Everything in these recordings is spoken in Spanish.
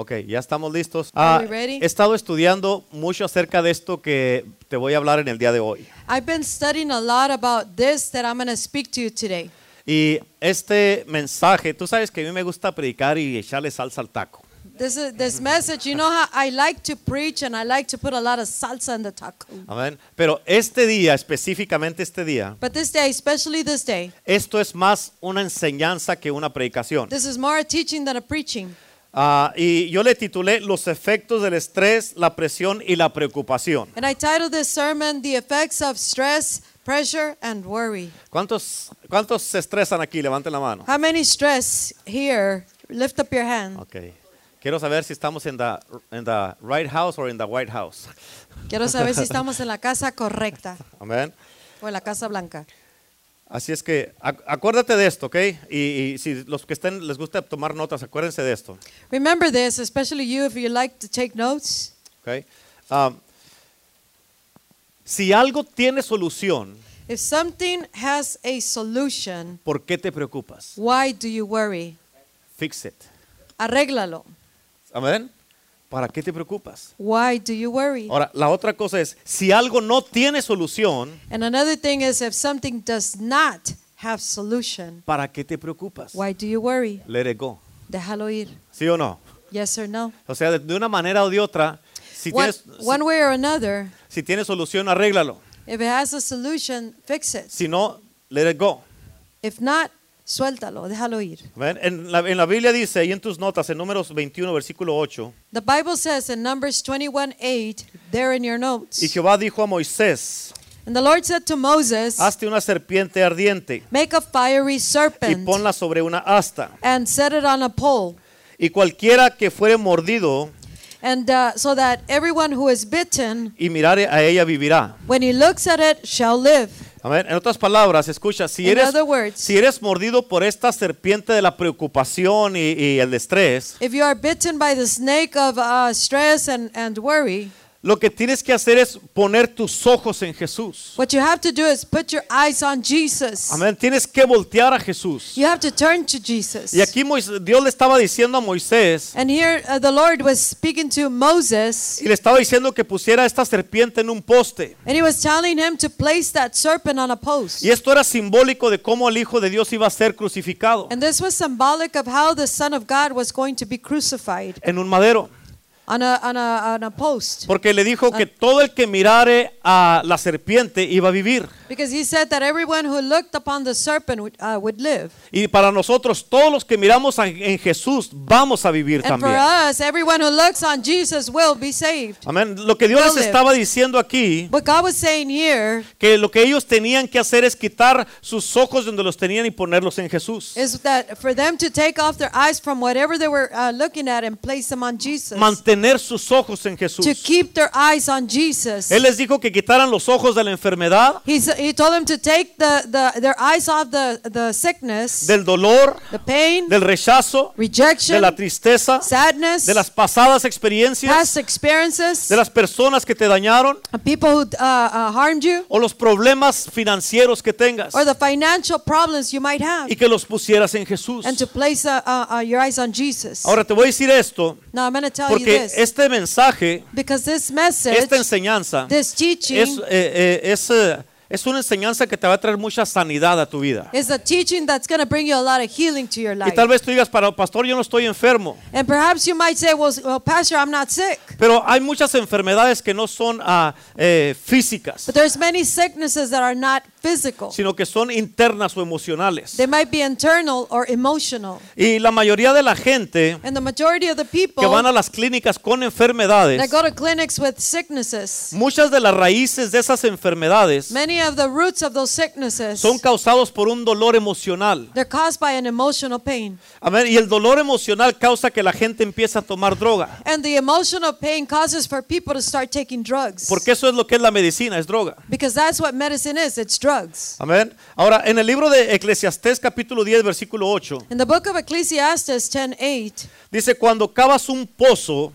Ok, ya estamos listos. Ah, he estado estudiando mucho acerca de esto que te voy a hablar en el día de hoy. I've been studying a lot about this that I'm going to speak to you today. Y este mensaje, tú sabes que a mí me gusta predicar y echarle salsa al taco. This is this message. You know how I like to preach and I like to put a lot of salsa in the taco. Amén. Pero este día, específicamente este día, But this day, especially this day, esto es más una enseñanza que una predicación. this is more a teaching than a preaching. Ah, y yo le titulé Los efectos del estrés, la presión y la preocupación. And I titled this sermon "The Effects of Stress, Pressure, and Worry." ¿Cuántos, ¿Cuántos se estresan aquí? Levanten la mano. How many stress here? Lift up your hand. Ok. Quiero saber si estamos en the, en the right house or in the white house. Quiero saber si estamos en la casa correcta Amén. o en la casa blanca. Así es que ac- acuérdate de esto, ¿ok? Y, y si los que estén les gusta tomar notas, acuérdense de esto, Remember this, especially you if you like to take notes. ¿ok? Um, si algo tiene solución, If something has a solution, ¿por qué te preocupas? why do you worry? Fix it. Arréglalo. Amén. ¿Para qué te preocupas? Why do you worry? Ahora, la otra cosa es, si algo no tiene solución, And another thing is if something does not have solution, ¿para qué te preocupas? why do you worry? Let it go. Déjalo ir. ¿Sí o no? Yes or no? O sea, de, de una manera o de otra, si One, tienes, one way or another, si, si tienes solución, arréglalo. if it has a solution, fix it. Si no, let it go. If not, suéltalo, déjalo ir. En la, en la Biblia dice, ahí en tus notas, en números 21, versículo 8, The Bible says in Numbers 21 8, there in your notes. y Jehová dijo a Moisés, And the Lord said to Moses, hazte una serpiente ardiente Make a fiery y serpent ponla sobre una asta, and set it on a pole. y cualquiera que fuere mordido And uh, so that everyone who is bitten, y mirare a ella vivirá. when he looks at it, shall live. Amén. En otras palabras, escucha, si eres, words, si eres mordido por esta serpiente de la preocupación y, y el estrés, if you are bitten by the snake of uh, stress and, and worry, lo que tienes que hacer es poner tus ojos en Jesús. what you have to do is put your eyes on Jesus. Amén. Tienes que voltear a Jesús. You have to turn to Jesus. Y aquí Mois- Dios le estaba diciendo a Moisés And here uh, the Lord was speaking to Moses, y le estaba diciendo que pusiera esta serpiente en un poste. and he was telling him to place that serpent on a post. Y esto era simbólico de cómo el Hijo de Dios iba a ser crucificado And this was symbolic of how the Son of God was going to be crucified en un madero. On a, on a, on a post. Porque le dijo que todo el que mirare a la serpiente iba a vivir. Because he said that everyone who looked upon the serpent would, would live. Y para nosotros, todos los que miramos en Jesús, vamos a vivir And for también. us, everyone who looks on Jesus will be saved. Amén. Lo que Dios les live. estaba diciendo aquí, What God was saying here que lo que ellos tenían que hacer es quitar sus ojos donde los tenían y ponerlos en Jesús. is Mantener sus ojos en Jesús. To keep their eyes on Jesus. Él les dijo que quitaran los ojos de la enfermedad, He, told them to take the, the, their eyes off the, the sickness, del dolor, the pain, del rechazo, de rejection, la tristeza, sadness, de las pasadas experiencias, past experiences, de las personas que te dañaron people who uh, uh, harmed you, o los problemas financieros que tengas or the financial problems you might have, y que los pusieras en Jesús. and to place uh, uh, your eyes on Jesus. Ahora te voy a decir esto Now I'm going to tell you this este mensaje, because this message, esta enseñanza this teaching, es, eh, eh, es, eh, es una enseñanza que te va a traer mucha sanidad a tu vida. is a teaching that's going to bring you a lot of healing to your Y life. tal vez tú digas, para pastor, yo no estoy enfermo. And perhaps you might say, well, s- well, Pastor, I'm not sick. Pero hay muchas enfermedades que no son eh, físicas, But there's many sicknesses that are not physical. sino que son internas o emocionales. They might be internal or emotional. Y la mayoría de la gente And the majority of the people que van a las clínicas con enfermedades, that go to clinics with sicknesses, muchas de las raíces de esas enfermedades many of the roots of those sicknesses, son causados por un dolor emocional. they're caused by an emotional pain. Amén. Y el dolor emocional causa que la gente empiece a tomar droga. And the emotional pain causes for people to start taking drugs. Porque eso es lo que es la medicina, es droga. Because that's what medicine is, it's drugs. Amén. Ahora, en el libro de Eclesiastés capítulo 10, versículo 8, In the book of Ecclesiastes 10:8, dice, cuando cavas un pozo,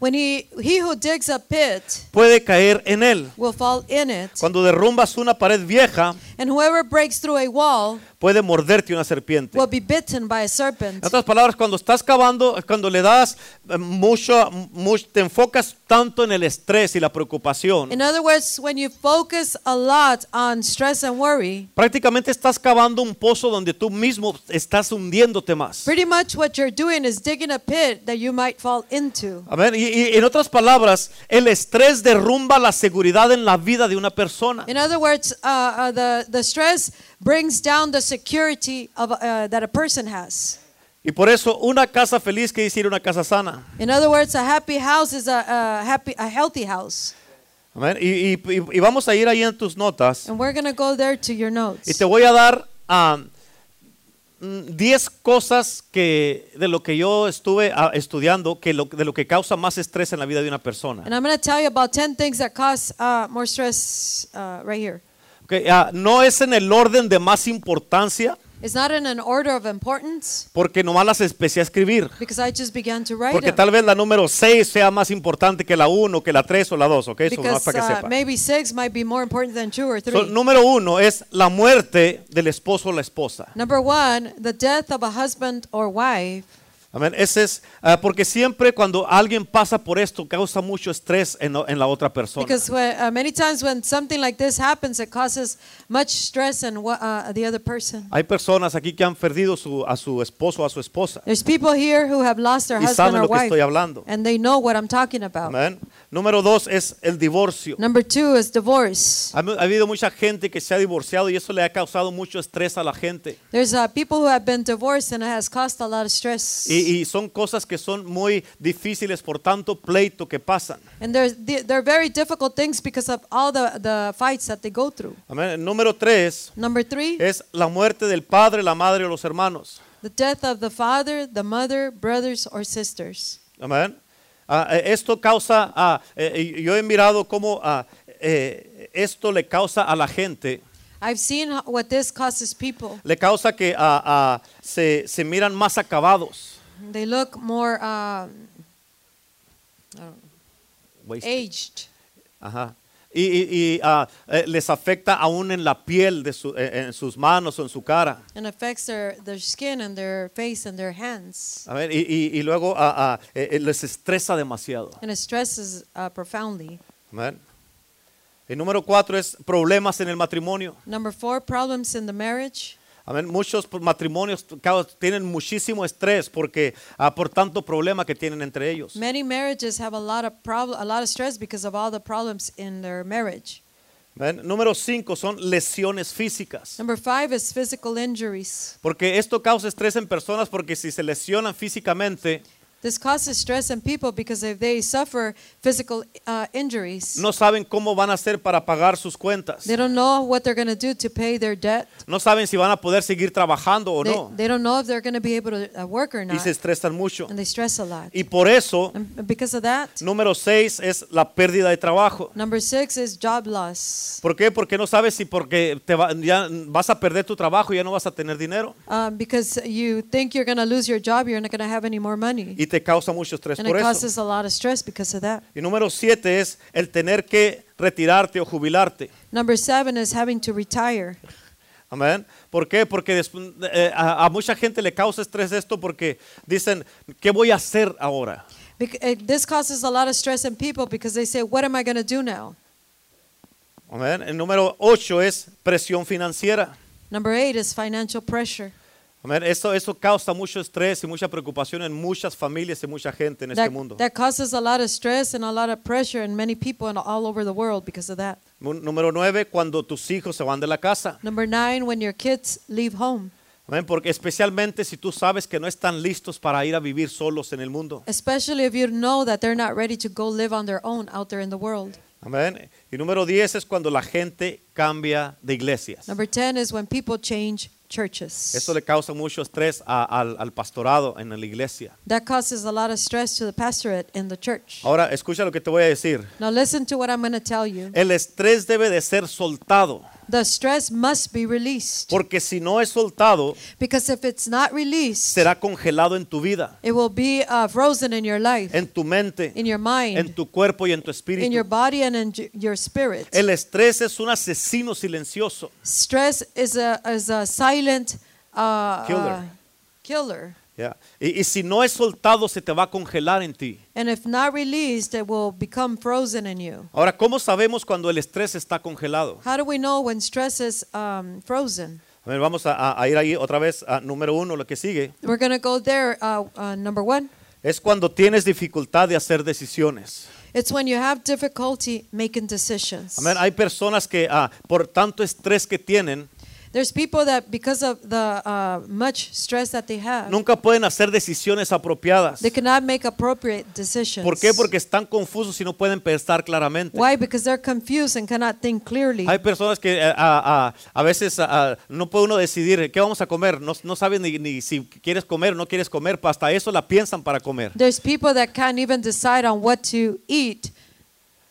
when he he who digs a pit puede caer en él. will fall in it, Cuando derrumbas una pared vieja, And whoever breaks through a wall puede morderte una serpiente. will be bitten by a serpent. En otras palabras, cuando estás cavando, cuando le das eh, mucho, mucho, te enfocas tanto en el estrés y la preocupación, In other words, when you focus a lot on stress and worry, prácticamente estás cavando un pozo donde tú mismo estás hundiéndote más. pretty much what you're doing is digging a pit that you might fall into. Amén. Y, y en otras palabras, el estrés derrumba la seguridad en la vida de una persona. In other words, uh, uh, the, the stress brings down the security of, uh, that a person has. Y por eso una casa feliz quiere decir una casa sana. In other words, a happy house is a, a happy, a healthy house. Amén. Y, y- y- y vamos a ir ahí en tus notas. And we're going to go there to your Y notes. te voy a dar ah, mm, 10 cosas que de lo que yo estuve ah, estudiando que lo, de lo que causa más estrés en la vida de una persona. And I'm going to tell you about 10 things that cause uh, more stress uh, right here. Ok, ah, no es en el orden de más importancia, It's not in an order of importance porque nomás las empecé a escribir. because I just began to write Porque tal vez la número 6 sea más importante que la 1, que la 3 o la 2, ¿ok? Eso Because para que uh, sepa. maybe six might be more important than two or So, three. número 1 es la muerte del esposo o la esposa. Number one, the death of a husband or wife. Amén. Ese es ah, porque siempre cuando alguien pasa por esto causa mucho estrés en, en la otra persona. Because when, uh, many times when something like this happens, it causes much stress in uh, the other person. Hay personas aquí que han perdido su- a su esposo o a su esposa There's people here who have lost their y husband saben or lo que wife, estoy hablando. and they know what I'm talking about. Amén. Número dos es el divorcio. Number two is divorce. Ha, ha habido mucha gente que se ha divorciado y eso le ha causado mucho estrés a la gente. There's uh, people who have been divorced, and it has caused a lot of stress. Y, y son cosas que son muy difíciles por tanto pleito que pasan. And there's, they're very difficult things because of all the, the fights that they go through. Amén. Número tres Number three, es la muerte del padre, la madre o los hermanos. the death of the father, the mother, brothers, or sisters. Amén. Ah, eh, esto causa, ah, eh, yo he mirado cómo ah, eh, esto le causa a la gente, I've seen what this causes people. le causa que ah, ah, se, se miran más acabados. They look more Wasted. aged. Ajá. Y, y- y, eh, les afecta aún en la piel, de su- eh, en sus manos o en su cara. and affects their, their skin and their face and their hands. A ver, y, y- y luego eh, les estresa demasiado. And it stresses uh, profoundly. Amén. El número cuatro es problemas en el matrimonio. Number four, problems in the marriage. Amén. Muchos matrimonios tienen muchísimo estrés porque ah, por tanto problema que tienen entre ellos. Many marriages have a lot of problem, a lot of stress because of all the problems in their marriage. Amén. Número cinco son lesiones físicas. Number five is physical injuries. Porque esto causa estrés en personas porque si se lesionan físicamente, This causes stress in people because if they suffer physical uh, injuries, no saben cómo van a hacer para pagar sus cuentas. they don't know what they're going to do to pay their debt. No saben si van a poder seguir trabajando o They, no. they don't know if they're going to be able to uh, work or Y not. se estresan mucho. And they stress a lot. Y por eso, And because of that, número seis es la pérdida de trabajo. number six is job loss. ¿Por qué? Porque no sabes si porque te va- ya vas a perder tu trabajo y ya no vas a tener dinero. Um, because you think you're going to lose your job, you're not going to have any more money. Y te causa mucho estrés And por it eso. causes a lot of stress because of that. Y número siete es el tener que retirarte o jubilarte. Number seven is having to retire. Amén. ¿Por qué? Porque eh, a, a mucha gente le causa estrés esto porque dicen, ¿qué voy a hacer ahora? Bec- uh, this causes a lot of stress in people because they say, What am I going to do now? Amén. El número ocho es presión financiera. Number eight is financial pressure. Amén. Eso, eso causa mucho estrés y mucha preocupación en muchas familias y mucha gente en este mundo. that causes a lot of stress and a lot of pressure in many people and all over the world because of that. Número nueve, cuando tus hijos se van de la casa. Number nine, when your kids leave home, Amén. Porque especialmente si tú sabes que no están listos para ir a vivir solos en el mundo. especially if you know that they're not ready to go live on their own out there in the world. Amén. Y número 10 es cuando la gente cambia de iglesias. Number 10 is when people change churches. Eso le causa mucho estrés a- al, al pastorado en la iglesia. That causes a lot of stress to the pastorate in the church. Ahora, escucha lo que te voy a decir. Now listen to what I'm going to tell you. El estrés debe de ser soltado The stress must be released. Porque si no es soltado, Because if it's not released, será congelado en tu vida, it will be uh, frozen in your life, en tu mente, in your mind, en tu cuerpo y en tu espíritu. in your body, and in your spirit. El estrés es un asesino silencioso. Stress is a, is a silent uh, Killer. uh, killer. Ya. Y, y si no es soltado, se te va a congelar en ti. And if not released, it will become frozen in you. Ahora, ¿cómo sabemos cuando el estrés está congelado? How do we know when stress is um, frozen? A ver, vamos a, a- a ir ahí otra vez a número uno, lo que sigue. We're going to go there. Uh, uh, number one, Es cuando tienes dificultad de hacer decisiones. it's when you have difficulty making decisions. Amén. Hay personas que ah, por tanto estrés que tienen, There's people that, because of the uh, much stress that they have, nunca pueden hacer decisiones apropiadas. they cannot make appropriate decisions. ¿Por qué? Porque están confusos y no pueden pensar claramente. Why? Because they're confused and cannot think clearly. Hay personas que eh, a, a- a veces ah, no puede uno decidir qué vamos a comer. No, no saben ni, ni si quieres comer o no quieres comer. Hasta eso la piensan para comer. There's people that can't even decide on what to eat,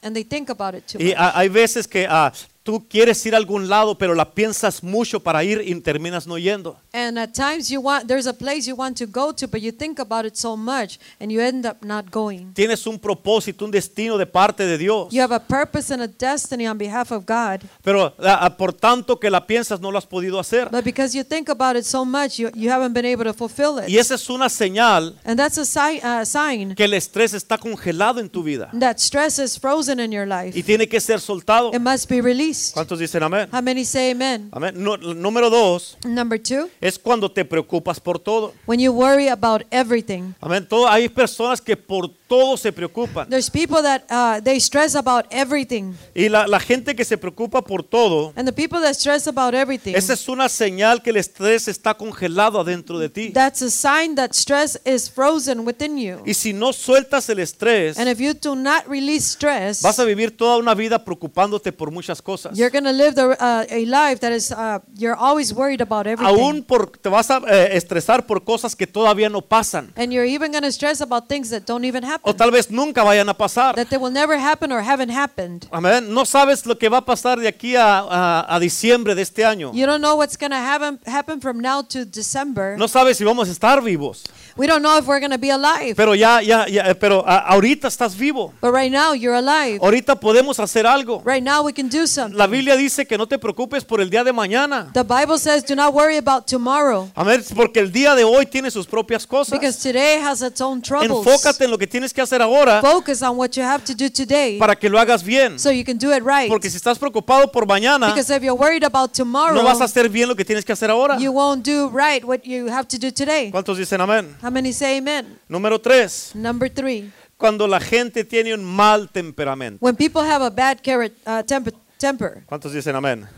and they think about it too Y much. ah, hay veces que ah, tú quieres ir a algún lado, pero la piensas mucho para ir y terminas no yendo. And at times you want there's a place you want to go to, but you think about it so much, and you end up not going. Tienes un propósito, un destino de parte de Dios. You have a purpose and a destiny on behalf of God, Pero ah, por tanto que la piensas no lo has podido hacer. but because you think about it so much, you, you haven't been able to fulfill it. Y esa es una señal And that's a si- uh, sign que el estrés está congelado en tu vida that stress is frozen in your life. y tiene que ser soltado. It must be released. ¿Cuántos dicen amén? How many say amen? Amén. Nu- número dos Number two, es cuando te preocupas por todo. when you worry about everything. Amén. Todo, hay personas que por todo se preocupan. There's people that uh, they stress about everything. Y la, la gente que se preocupa por todo, And the people that stress about everything, esa es una señal que el estrés está congelado adentro de ti. that's a sign that stress is frozen within you. Y si no sueltas el estrés, And if you do not release stress, vas a vivir toda una vida preocupándote por muchas cosas. You're going to live the, uh, a life that is, uh, you're always worried about everything. Aún por, te vas a eh, estresar por cosas que todavía no pasan. and you're even going to stress about things that don't even happen, O tal vez nunca vayan a pasar. that they will never happen or haven't happened. Amén. No sabes lo que va a pasar de aquí a, a- a diciembre de este año. You don't know what's going to happen, happen from now to December. No sabes si vamos a estar vivos. We don't know if we're going to be alive. Pero ya, ya, ya, eh, pero ahorita estás vivo. But right now, you're alive. Ahorita podemos hacer algo. Right now, we can do something. La Biblia dice que no te preocupes por el día de mañana. The Bible says, do not worry about tomorrow. Amén. Porque el día de hoy tiene sus propias cosas. Because today has its own troubles. Enfócate en lo que tienes que hacer ahora Focus on what you have to do today para que lo hagas bien. so you can do it right. Porque si estás preocupado por mañana, Because if you're worried about tomorrow, no vas a hacer bien lo que tienes que hacer ahora. you won't do right what you have to do today. ¿Cuántos dicen amén? How many say amen? Número tres, Number three, cuando la gente tiene un mal temperamento. when people have a bad uh, temper, temper, ¿Cuántos dicen amén? How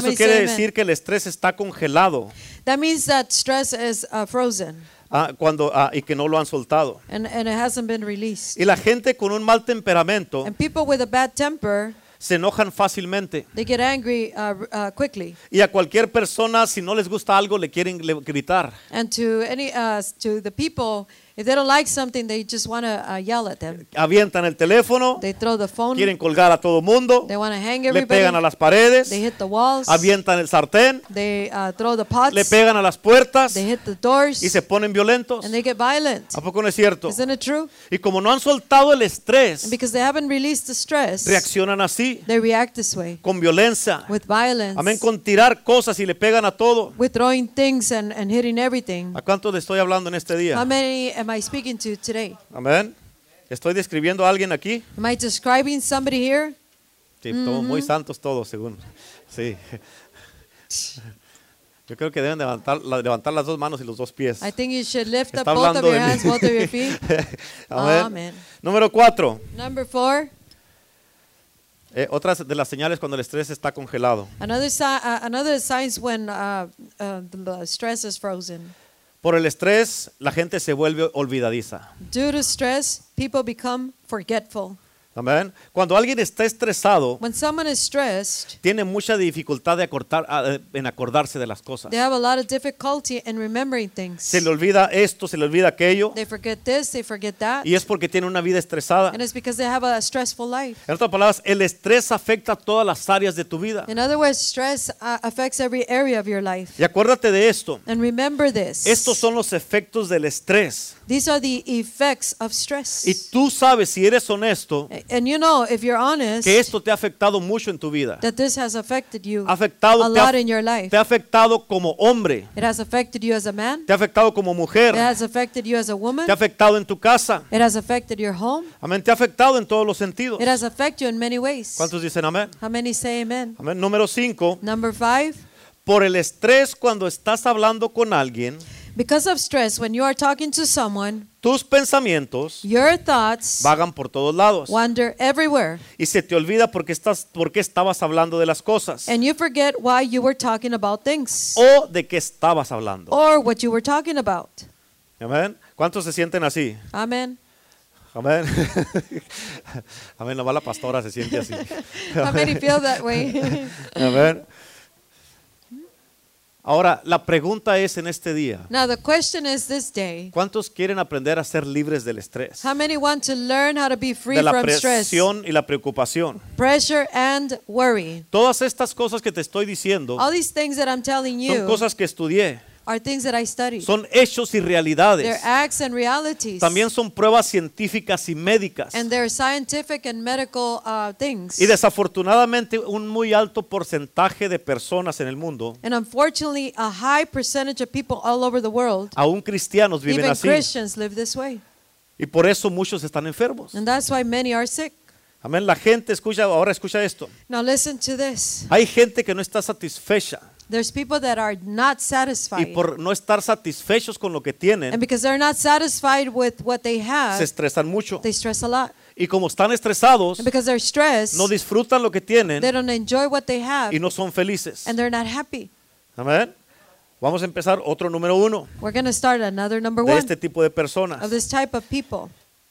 Eso many quiere say amen? decir que el estrés está congelado that means that stress is uh, frozen ah, cuando, ah, y que no lo han soltado. and, and it hasn't been released. Y la gente con un mal temperamento And people with a bad temper, se enojan fácilmente. they get angry uh, uh, quickly. Y a cualquier persona, si no les gusta algo, le quieren gritar. And to any uh, to the people, if they don't like something, they just want to uh, yell at them. Avientan el teléfono, They throw the phone. quieren colgar a todo mundo, They want to hang le everybody. pegan a las paredes, They hit the walls. avientan el sartén, They uh, throw the pots. le pegan a las puertas They hit the doors. y se ponen violentos. And they get violent. ¿A poco no es cierto? Isn't it true? Y como no han soltado el estrés, And because they haven't released the stress, reaccionan así, they react this way con violencia. with violence, Amén, con tirar cosas y le pegan a todo. with throwing things and, and hitting everything. ¿A cuánto le estoy hablando en este How día? many am I speaking to today? Amén. ¿Estoy describiendo a alguien aquí? Am I describing somebody here? Sí, todos muy santos todos, según. Sí. Yo creo que deben levantar, la- levantar las dos manos y los dos pies. I think you should lift up both of your hands, both of your feet. Amén. Número cuatro. Number four, Eh, otras de las señales cuando el estrés está congelado. another, si- uh, another signs when uh, uh, the stress is frozen. Por el estrés, la gente se vuelve olvidadiza. Due to stress, people become forgetful. Amén. Cuando alguien está estresado, When someone is stressed, tiene mucha dificultad de acortar- a- en acordarse de las cosas. they have a lot of difficulty in remembering things. Se le olvida esto, se le olvida aquello, They forget this, they forget that. y es porque tiene una vida estresada. And it's because they have a stressful life. En otras palabras, el estrés afecta todas las áreas de tu vida. In other words, stress uh, affects every area of your life. Y acuérdate de esto. And remember this. Estos son los efectos del estrés. These are the effects of stress. Y tú sabes, si eres honesto, And you know, if you're honest, que esto te ha afectado mucho en tu vida. that this has affected you Ha afectado, a te lot ha, in your life. te ha afectado como hombre, It has affected you as a man. te ha afectado como mujer, It has affected you as a woman. te ha afectado en tu casa. It has affected your home. Amén, te ha afectado en todos los sentidos. It has affected you in many ways. ¿Cuántos dicen amén? How many say amen? Amén. Número 5. Number five, Por el estrés cuando estás hablando con alguien, because of stress, when you are talking to someone, tus pensamientos your thoughts vagan por todos lados. wander everywhere. Y se te olvida por qué, estás, estabas hablando de las cosas. And you forget why you were talking about things O de qué estabas hablando. or what you were talking about. Amén. ¿Cuántos se sienten así? Amen. Amén. Amén. La pastora se siente así. How many feel that way? Amén. Ahora, la pregunta es en este día, now, the question is this day ¿cuántos quieren aprender a ser libres del estrés? how many want to learn how to be free De la from stress, presión y la preocupación. pressure, and worry? Todas estas cosas que te estoy diciendo All these things that I'm telling son you cosas que estudié, are things that I studied. son hechos y They're realidades. acts and realities. También son pruebas científicas y médicas. and they're scientific and medical uh, things. Y desafortunadamente un muy alto porcentaje de personas en el mundo, and unfortunately, a high percentage of people all over the world, aún cristianos, viven even así. Christians, live this way. Y por eso muchos están enfermos. And that's why many are sick. Amén. La gente escucha, ahora escucha esto. Now listen to this. Hay gente que no está satisfecha There's people that are not y satisfied. por no estar satisfechos con lo que and tienen, because they're not satisfied with what they se have, estresan mucho. they stress a lot. Y como están estresados, And because they're stressed, no disfrutan lo que tienen they don't enjoy what they have y no son felices. and they're not happy. Amén. Vamos a empezar otro número uno We're going to start another number de one este tipo de personas. of this type of people.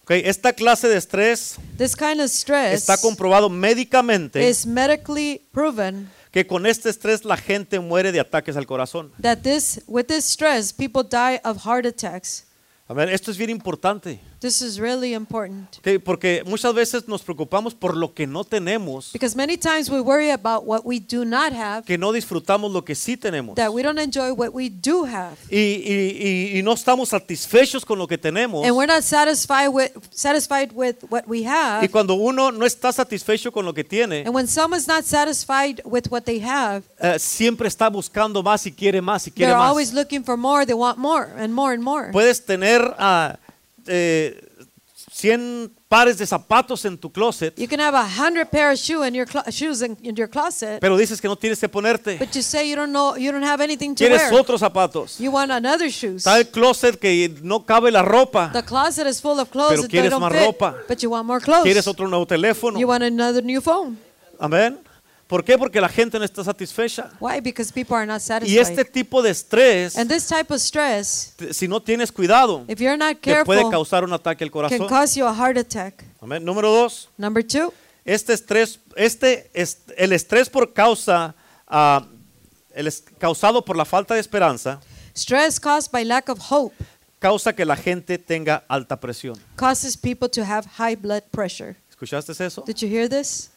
Esta clase de estrés This kind of stress está comprobado médicamente is medically proven que con este estrés la gente muere de ataques al corazón. that this with this stress people die of heart attacks. Amén. Esto es bien importante. This is really important ok, Porque muchas veces nos preocupamos por lo que no tenemos, because many times we worry about what we do not have, que no disfrutamos lo que sí tenemos. that we don't enjoy what we do have. Y, y- y- y no estamos satisfechos con lo que tenemos. And we're not satisfied with satisfied with what we Y have. cuando uno no está satisfecho con lo que tiene, And when someone's not satisfied with what they have, eh, siempre está buscando más y quiere más y quiere they're más. always looking for more. They want more and more and more. Puedes tener ah, eh, 100 pares de zapatos en tu closet, You can have a hundred pair of shoe in your shoes in, in your closet, pero dices que no tienes que ponerte. but you say you don't know you don't have anything to Quieres wear. otros zapatos. You want another shoes. Está el closet que no cabe la ropa. The closet is full of clothes Pero that quieres don't más fit, ropa. but you want more clothes. Quieres otro nuevo teléfono. You want another new phone. Amén. ¿Por qué? Porque la gente no está satisfecha. Why? Because people are not satisfied. Y este tipo de estrés, and this type of stress, si no tienes cuidado, if you're not te puede careful, causar un ataque al can corazón. cause you a heart attack. Amén. Número dos, Number two, este estrés, este, es- el estrés por causa, ah, el es- causado por la falta de esperanza, stress caused by lack of hope causa que la gente tenga alta presión. causes people to have high blood pressure. ¿Escuchaste eso? Did you hear this?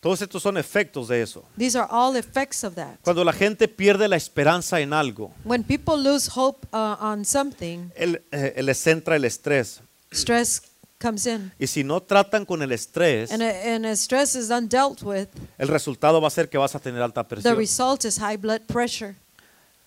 Todos estos son efectos de eso. These are all effects of that. Cuando la gente pierde la esperanza en algo, When people lose hope uh, on something, el- eh, les entra el estrés. stress comes in. Y si no tratan con el estrés, And, uh, and as stress is undealt with, el resultado va a ser que vas a tener alta the presión. result is high blood pressure.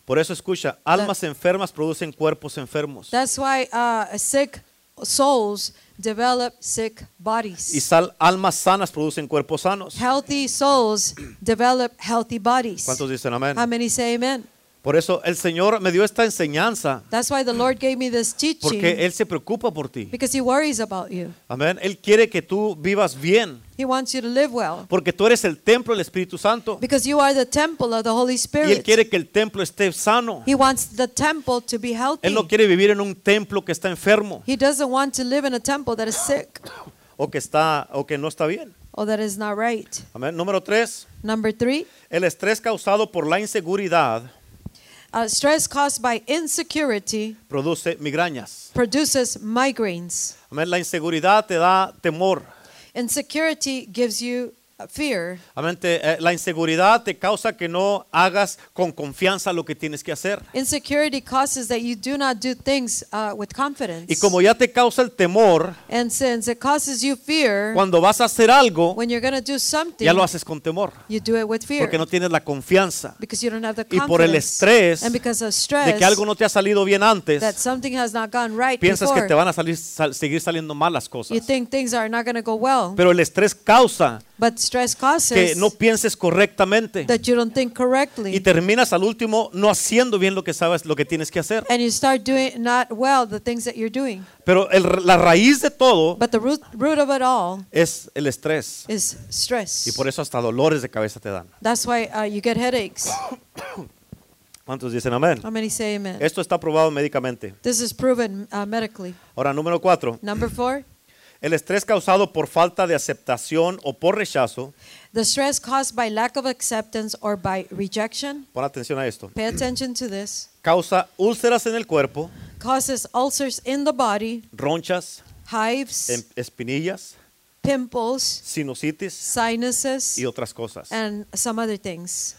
Por eso escucha, almas enfermas producen cuerpos enfermos. That's why uh, sick souls develop sick Y bodies. sal- almas sanas producen cuerpos sanos. Healthy souls develop healthy bodies. ¿Cuántos dicen amén? How many say amen? Por eso el Señor me dio esta enseñanza That's why the Lord gave me this teaching porque Él se preocupa por ti. because He worries about you. Amén. Él quiere que tú vivas bien He wants you to live well porque tú eres el templo del Espíritu Santo because you are the temple of the Holy y Él Spirit. quiere que el templo esté sano. He wants the temple to be healthy. Él no quiere vivir en un templo que está enfermo He doesn't want to live in a temple that is sick. o que está o que no está bien. or that is not right. Amén. Número tres, Number three, el estrés causado por la inseguridad uh, stress caused by insecurity produce migrañas. produces migraines. La inseguridad te da temor. Insecurity gives you fear. Eh, la inseguridad te causa que no hagas con confianza lo que tienes que hacer. Insecurity causes that you do not do things uh, with confidence. Y como ya te causa el temor, and since it causes you fear, cuando vas a hacer algo, when you're going to do something, ya lo haces con temor, you do it with fear. porque no tienes la confianza because you don't have the Y confidence. por el estrés and because of de stress, que algo no te ha salido bien antes. that something has not gone right Piensas que before, te van a salir, sal- seguir saliendo mal las you cosas. think things are not going to go well. Pero el estrés causa but stress que causes no pienses correctamente that you don't think correctly. y terminas al último no haciendo bien lo que sabes, lo que tienes que hacer. and you start doing not well the things that you're doing. Pero el- la raíz de todo But the root, root of it all es el estrés is stress. y por eso hasta dolores de cabeza te dan. That's why uh, you get headaches. ¿Cuántos dicen amén? How many say amen? Esto está probado médicamente. This is proven uh, medically. Ahora, número cuatro. Number four, El estrés causado por falta de aceptación o por rechazo. the stress caused by lack of acceptance or by rejection. Pon atención a esto. Pay attention to this. Causa úlceras en el cuerpo, Causes ulcers in the body, ronchas, hives, em- espinillas, pimples, sinusitis sinuses, y otras cosas. and some other things.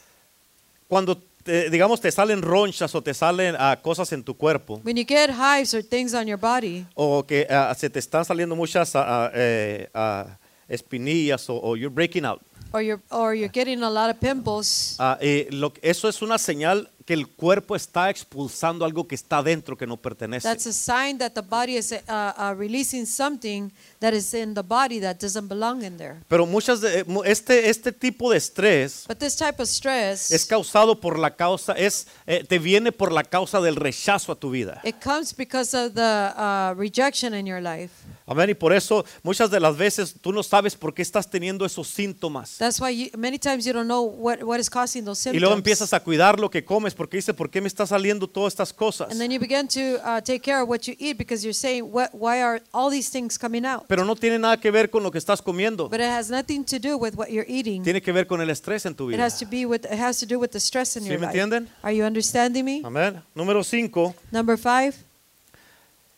Cuando te- digamos te salen ronchas o te salen ah, cosas en tu cuerpo. When you get hives or things on your body, o que ah, se te están saliendo muchas ah, espinillas o, o you're breaking out, or you're or you're getting a lot of pimples, ah, eh, lo- eso es una señal que el cuerpo está expulsando algo que está dentro que no pertenece. that's a sign that the body is uh, uh, releasing something that is in the body that doesn't belong in there. Pero muchas de, este, este tipo de estrés But this type of stress, es causado por la causa, es, eh, te viene por la causa del rechazo a tu vida. it comes because of the uh, rejection in your life. Amén. Y por eso muchas de las veces tú no sabes por qué estás teniendo esos síntomas. That's why you, many times you don't know what, what is causing those Y symptoms. luego empiezas a cuidar lo que comes porque dice, ¿por qué me está saliendo todas estas cosas? and then you begin to uh, take care of what you eat because you're saying, why are all these things coming out? Pero no tiene nada que ver con lo que estás comiendo. But it has nothing to do with what you're eating. Tiene que ver con el estrés en tu It vida. has to be with it has to do with the stress in ¿Sí your me life. entienden? Are you understanding me? Amén. Número 5. Number five,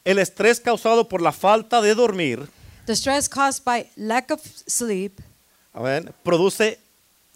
El estrés causado por la falta de dormir the stress caused by lack of sleep amén, produce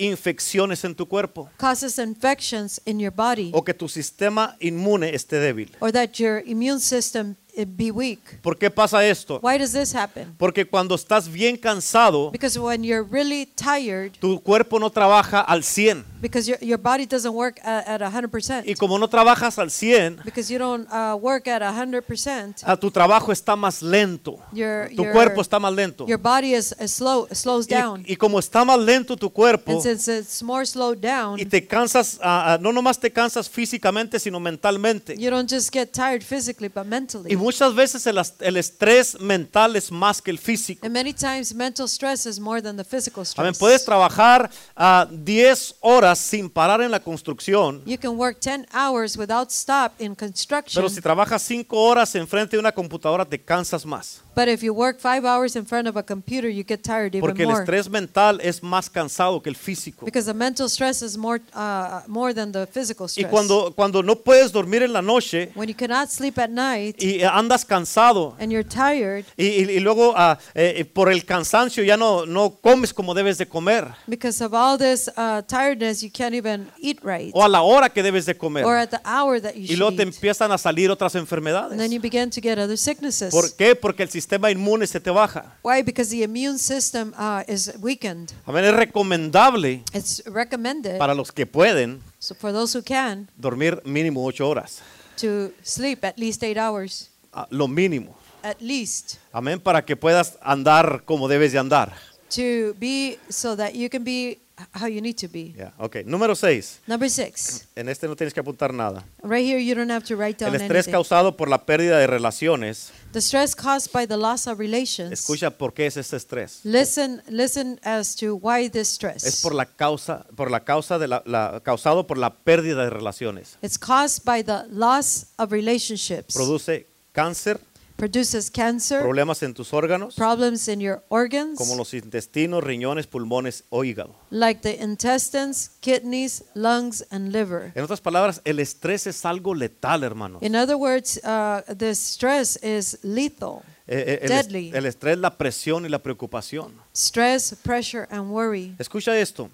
infecciones en tu cuerpo causes infections in your body o que tu sistema inmune esté débil. or that your immune system be weak. ¿Por qué pasa esto? Why does this happen? Porque cuando estás bien cansado, Because when you're really tired, tu cuerpo no trabaja al 100. because your, your body doesn't work at, at 100%, Y como no trabajas al 100, because you don't uh, work at 100%, a tu trabajo está más lento. your, Tu your, cuerpo está más lento. your body is, is slow, slows down. Y, y como está más lento tu cuerpo, And since it's more slowed down, y te cansas, ah, no nomás te cansas físicamente, sino mentalmente. you don't just get tired physically, but mentally. Y muchas veces el, estrés mental es más que el físico. And many times mental stress is more than the physical Amén. stress. Puedes trabajar a 10 horas sin parar en la construcción, You can work 10 hours without stop in construction, pero si trabajas 5 horas enfrente de una computadora te cansas más. But if you work 5 hours in front of a computer, you get tired even Porque el more. estrés mental es más cansado que el físico. Because the mental stress is more uh, more than the physical Y stress. cuando, cuando no puedes dormir en la noche when you cannot sleep at night y andas cansado and you're tired y, y- y luego ah, eh, eh, por el cansancio ya no, no comes como debes de comer because of all this uh, tiredness, you can't even eat right o a la hora que debes de comer or at the hour that you y should luego te eat. empiezan a salir otras And then enfermedades. you begin to get other sicknesses. ¿Por qué? Porque el sistema inmune se te baja. Why? Because the immune system uh, is weakened. Amén, es recomendable It's recommended para los que pueden so for those who can dormir mínimo 8 horas, to sleep at least eight hours, ah, lo mínimo. at least Amén, para que puedas andar como debes de andar. to be so that you can be how you need to be. Ya, ok, número 6. Number six. En este no tienes que apuntar nada. Right here, you don't have to write down El estrés anything. causado por la pérdida de relaciones. The stress caused by the loss of relations. Escucha por qué es este estrés. Listen, listen as to why this stress. Es por la causa, por la causa de la, la- causado por la pérdida de relaciones. It's caused by the loss of relationships. Produce cáncer, produces cancer, problemas en tus órganos, problems in your organs, como los intestinos, riñones, pulmones o hígado. like the intestines, kidneys, lungs, and liver. En otras palabras, el estrés es algo letal, hermanos. In other words, uh, the stress is lethal. Eh, eh, el, deadly. el estrés, la presión y la preocupación. Stress, pressure, and worry. Escucha esto.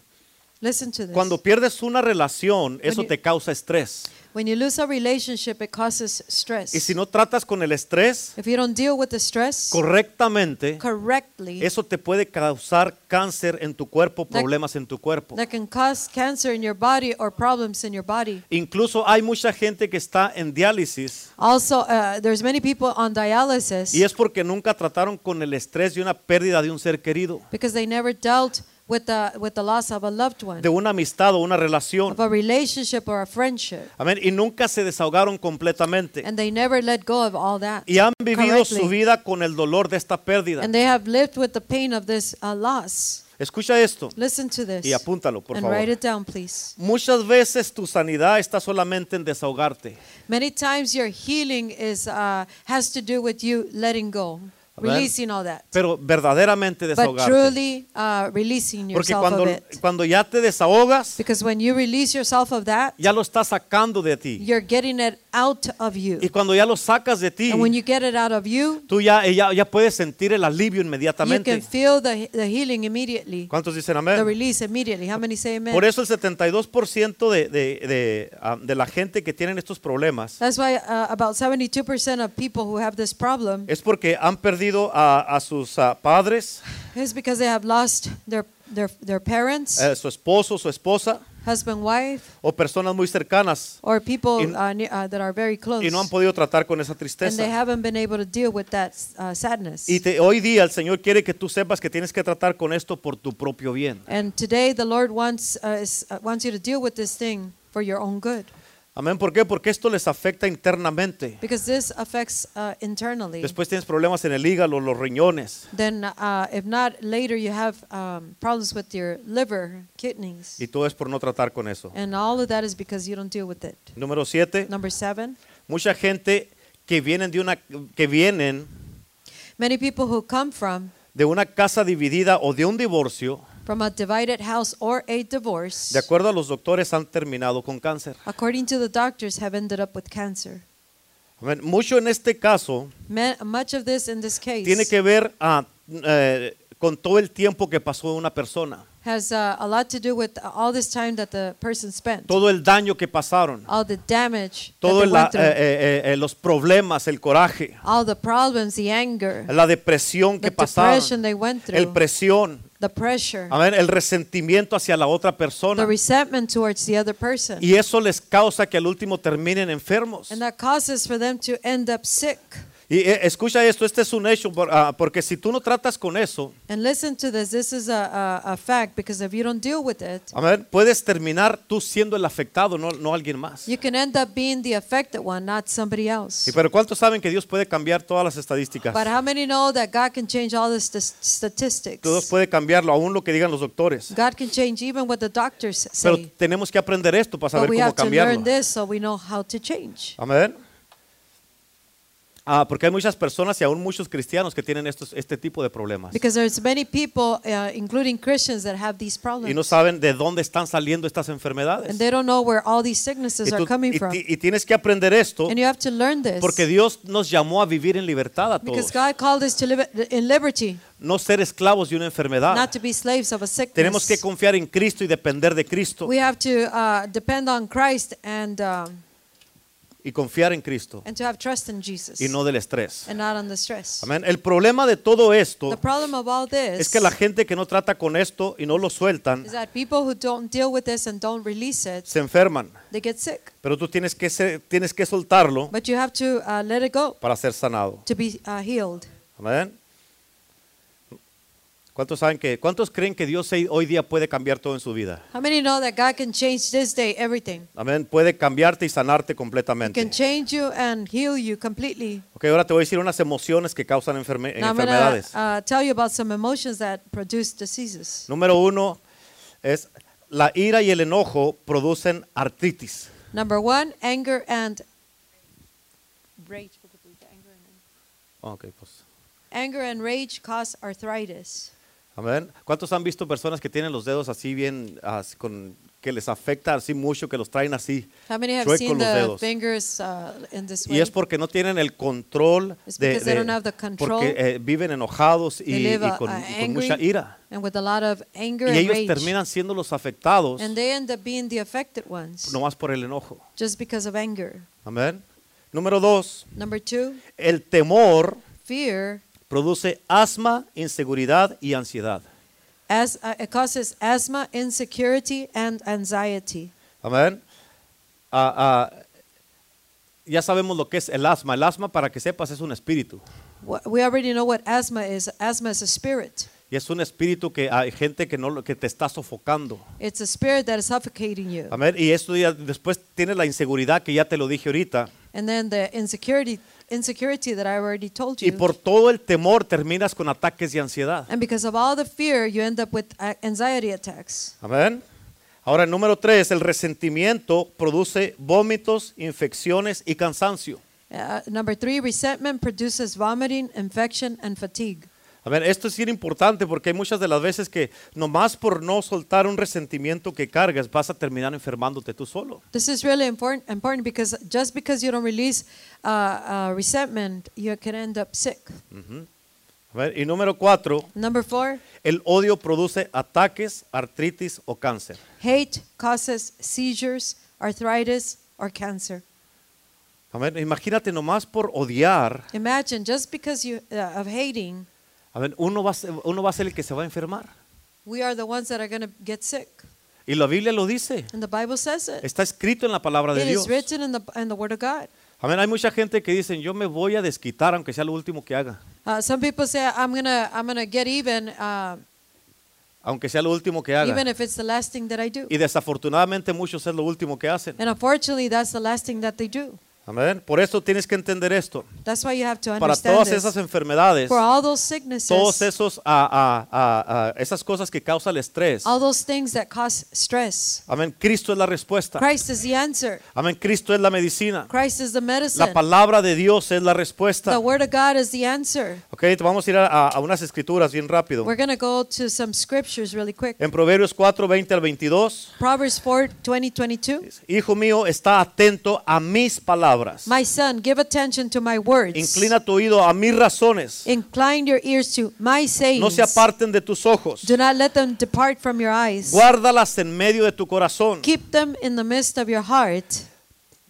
Listen to this. Cuando pierdes una relación, eso you- te causa estrés. When you lose a relationship, it causes stress. Y si no tratas con el estrés if you don't deal with the stress correctamente, correctly, eso te puede causar cáncer en tu cuerpo, problemas en tu cuerpo. that can cause cancer in your body or problems in your body. Incluso hay mucha gente que está en diálisis Also, uh, there's many people on dialysis y es porque nunca trataron con el estrés de una pérdida de un ser querido, because they never dealt with the with the loss of a loved one, de una amistad o una relación. of a relationship or a friendship, Amén. Y nunca se desahogaron completamente. and they never let go of all that. Y han vivido su correctly. vida con el dolor de esta pérdida. And they have lived with the pain of this uh, loss. Escucha esto Listen to this y apúntalo, por and write favor. it down, please. Muchas veces tu sanidad está solamente en desahogarte. Many times your healing is uh, has to do with you letting go. Releasing all that, pero verdaderamente but desahogarte. truly uh, releasing Porque yourself cuando, of it. cuando ya te desahogas, Because when you release yourself of that, ya lo estás sacando de ti. you're getting it out of you. Y cuando ya lo sacas de ti, And when you get it out of you, tú ya, ya, ya puedes sentir el alivio you can inmediatamente. feel the, the healing immediately, ¿Cuántos dicen the amén? release immediately. How many say amen? Por eso el 72% de, de, de, ah, de la gente que tienen estos problemas That's why uh, about 72% of people who have this problem es porque han perdido a, a sus ah, padres, is because they have lost their, their, their parents, eh, su esposo, su esposa husband, wife, o personas muy cercanas or people Y- uh, ne- uh, that are very close. y no han podido tratar con esa and they tristeza. haven't been able to deal with that uh, sadness. Y te- hoy día el Señor quiere que tú sepas que tienes que tratar con esto por tu propio bien. and today the Lord wants, uh, is, uh, wants you to deal with this thing for your own good. Amén. ¿Por qué? Porque esto les afecta internamente. Because this affects uh, internally. Después tienes problemas en el hígado, los riñones. then uh, if not later you have um, problems with your liver kidneys Y todo es por no tratar con eso. and all of that is because you don't deal with it Número siete, number seven mucha gente que vienen de una que vienen many people who come from de una casa dividida o de un divorcio, from a divided house or a divorce de acuerdo a los doctores han terminado con cáncer. according to the doctors have ended up with cancer. Amén. Mucho en este caso Ma- much of this in this case tiene que ver ah, eh, con todo el tiempo que pasó una persona, has uh, a lot to do with all this time that the person spent. Todo el daño que pasaron, all the damage that todos they went through, los problemas, el coraje, all the problems the anger la depresión the que pasaron, depression they went through. el presión, the pressure amén, el resentimiento hacia la otra the persona. resentment towards the other person. Y eso les causa que al último terminen enfermos. And that causes for them to end up sick. Y eh, escucha esto, este es un hecho, ah, porque si tú no tratas con eso, And listen to this. This is a, a, a fact because if you don't deal with it, amén, puedes terminar tú siendo el afectado, no, no alguien más. you can end up being the affected one, not somebody else. Y pero ¿cuántos saben que Dios puede cambiar todas las estadísticas? But how many know that God can change all the st- statistics? Dios puede cambiarlo, aún lo que digan los doctores. God can change even what the doctors Pero say. tenemos que aprender esto para But saber we cómo have to cambiarlo. learn this so we know how to change. Amén. Ah, porque hay muchas personas y aún muchos cristianos que tienen estos, este tipo de problemas. Because there's many people, uh, including Christians, that have these Y no problems. saben de dónde están saliendo estas enfermedades. And they don't know where all these sicknesses Y, are coming y from. y tienes que aprender esto And you have to learn this. porque Dios nos llamó a vivir en libertad a Because todos. God called us to live in liberty, No ser esclavos de una enfermedad. not to be slaves of a sickness. Tenemos que confiar en Cristo y depender de Cristo. We have to uh, depend on Christ and um, Y confiar en Cristo and to have trust in Jesus y no del estrés. and not on the stress. Amén. El problema de todo esto The problem of all this es que la gente que no trata con esto y no lo sueltan, is that people who don't deal with this and don't release it, se enferman. they get sick. Pero tú tienes que, ser- tienes que soltarlo But you have to uh, let it go para ser sanado. to be uh, healed. Amén. ¿Cuántos saben que, cuántos creen que Dios hoy- día puede cambiar todo en su vida? How many know that God can change this day everything? Amén. Puede cambiarte y sanarte He completamente. can change you and heal you completely. Ok, ahora te voy a decir unas emociones que causan enferme- Now I'm going enfermedades. uh, tell you about some emotions that produce diseases. Número uno es la ira y el enojo producen artritis. Number one, anger and rage. Ok, pues. Anger and rage cause arthritis. Amén. ¿Cuántos han visto personas que tienen los dedos así bien, así con, que les afecta así mucho, que los traen así? Los dedos. fingers uh, Y es porque no tienen el control It's de, control. porque eh, viven enojados y, live y con, uh, y con angry mucha ira. and with a lot of anger Y and ellos rage. terminan siendo los afectados And they end up being the affected ones nomás por el enojo. just because of anger. Amén. Número dos, Number two, el temor fear produce asma, inseguridad y ansiedad. as, uh, it causes asthma, insecurity, and anxiety. Amén. Ah, ah, ya sabemos lo que es el asma. El asma, para que sepas, es un espíritu. We already know what asthma is. Asthma is a spirit. Y es un espíritu que hay gente que no que te está sofocando. It's a spirit that is suffocating you. Amén. Y esto ya después tienes la inseguridad que ya te lo dije ahorita. And then the insecurity, insecurity that I already told Y you. por todo el temor terminas con ataques de ansiedad. And because of all the fear, you end up with uh, anxiety attacks. Amén. Ahora, el número tres, el resentimiento produce vómitos, infecciones y cansancio. Uh, number three, resentment produces vomiting, infection, and fatigue. A ver, esto es bien importante porque hay muchas de las veces que nomás por no soltar un resentimiento que cargas vas a terminar enfermándote tú solo. This is really important, important because just because you don't release uh, uh, resentment, you can end up sick. A ver, y número cuatro, Number four, el odio produce ataques, artritis o cáncer. hate causes seizures, arthritis, or cancer. A ver, imagínate nomás por odiar, Imagine just because you uh, of hating, a ver, uno va, a ser, uno va a ser el que se va a enfermar. we are the ones that are going to get sick. Y la Biblia lo dice. And the Bible says it. Está escrito en la palabra de It Dios. is written in the in the Word of God. A ver, hay mucha gente que dicen, yo me voy a desquitar aunque sea lo último que haga. Uh, some people say I'm gonna I'm gonna get even, uh, Aunque sea lo último que haga. even if it's the last thing that I do. Y desafortunadamente muchos es lo último que hacen. And unfortunately, that's the last thing that they do. Amén. Por eso tienes que entender esto. That's why you have to Para understand todas this. esas enfermedades, For all those sicknesses, todos esos, ah, ah, ah, ah, esas cosas que causan el estrés. all those things that cause stress, Amén. Cristo es la respuesta. Christ is the answer. Amén. Cristo es la medicina. Christ is the La medicine. palabra de Dios es la respuesta. The Word of God is the answer. Ok, te vamos a ir a, a- a unas escrituras bien rápido. We're going to go to some scriptures really quick. En Proverbios 4, 20 al 22. Proverbs 4 20, 22. Hijo mío, está atento a mis palabras. My son, give attention to my words. Inclina tu oído a mis razones. Incline your ears to my sayings. No se aparten de tus ojos. Do not let them depart from your eyes. Guárdalas en medio de tu corazón. Keep them in the midst of your heart.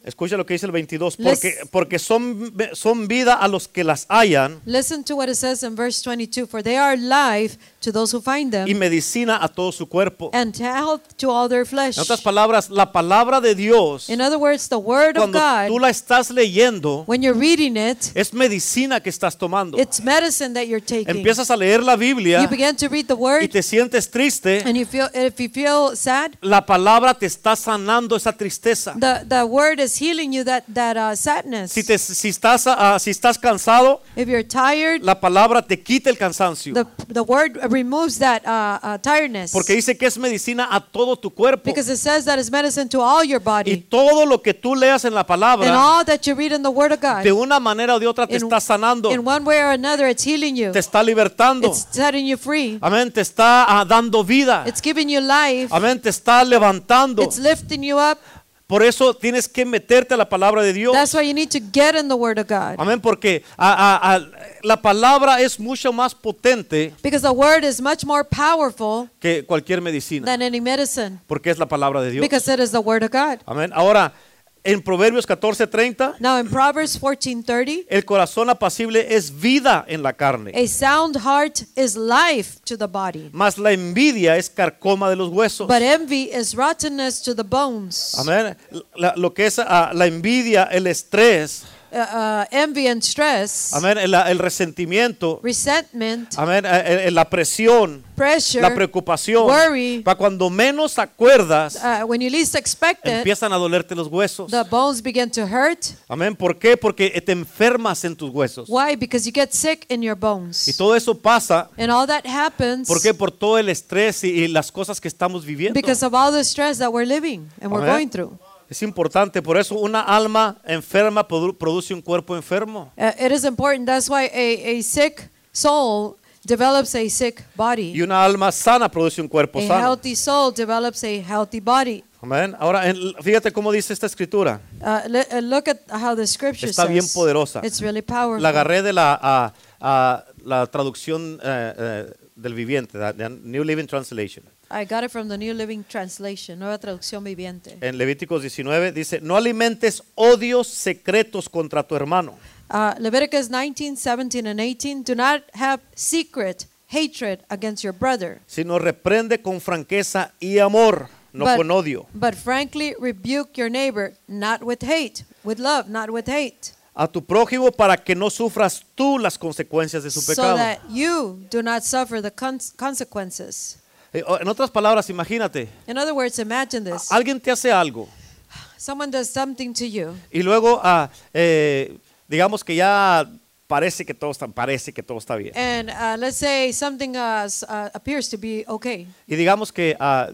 Escucha lo que dice el 22. Let's- Porque, porque son, son vida a los que las hallan Listen to what it says in verse 22 For they are life to those who find them, y medicina a todo su cuerpo. and health to all their flesh. En otras palabras, la palabra de Dios, In other words, the Word of cuando tú God, la estás leyendo, when you're reading it, es medicina que estás tomando. it's medicine that you're taking. Empiezas a leer la Biblia You begin to read the y Word, te sientes triste, and you feel if you feel sad, la palabra te está sanando esa tristeza. the, the Word is healing you that, that uh, sadness. Si, te- si, estás, ah, si estás cansado, If you're tired, la palabra te quita el cansancio. the, the Word removes that uh, uh, tiredness. Porque dice que es medicina a todo tu cuerpo. Because it says that it's medicine to all your Y body. todo lo que tú leas en la And palabra, all that you read in the Word of God, de una manera o de otra te in, está sanando, in one way or another, it's healing you. te está libertando. It's setting you free. Amén, te está ah, dando vida. It's giving you life. Amén, te está levantando. It's lifting you up. Por eso tienes que meterte a la palabra de Dios. That's why you need to get in the Word of God. Amén, porque ah, ah, ah, la palabra es mucho más potente Because the Word is much more powerful que cualquier medicina, than any medicine. porque es la palabra de Dios. Because it is the Word of God. Amén. Ahora, en Proverbios 14:30, Now in Proverbs 14:30, el corazón apacible es vida en la carne, a sound heart is life to the body, mas la envidia es carcoma de los huesos. but envy is rottenness to the bones. Amén. Lo que es ah, la envidia, el estrés, Uh, uh, envy and stress, amén, el, el resentimiento, resentment, amén, eh, eh, la presión, pressure, la preocupación. worry. Para cuando menos acuerdas, uh, when you least expect it, empiezan a dolerte los huesos. the bones begin to hurt. Amén. ¿Por qué? Porque te enfermas en tus huesos. Why? Because you get sick in your Y bones. todo eso pasa, And all that happens ¿por qué? Por todo el estrés y, y las cosas que estamos viviendo. because of all the stress that we're living and we're going through. Es importante, por eso una alma enferma produ- produce un cuerpo enfermo. Uh, it is important. That's why a, a sick soul develops a sick Y body. una alma sana produce un cuerpo A sano. healthy soul develops a healthy body. Amén. Ahora, en- fíjate cómo dice esta escritura. Uh, le- uh, look at how the scripture Está bien says. poderosa. It's really powerful. La agarré de la, ah, la traducción eh, eh, del viviente, New Living Translation. I got it from the New Living Translation, Nueva Traducción Viviente. En Levíticos 19 dice, no alimentes odios secretos contra tu hermano. Uh, Leviticus 19, 17, and 18. Do not have secret hatred against your brother, sino reprende con franqueza y amor, no But- con odio. but frankly rebuke your neighbor, not with hate, with love, not with hate, A tu prójimo para que no sufras tú las consecuencias de su so pecado. that you do not suffer the cons- consequences. Eh, En otras palabras, imagínate, In other words, imagine this. alguien te hace algo Someone does something to you, y luego, ah, eh, digamos que ya parece que todo está, parece que todo está bien. and uh, let's say something uh, uh, appears to be okay. Y digamos que, ah,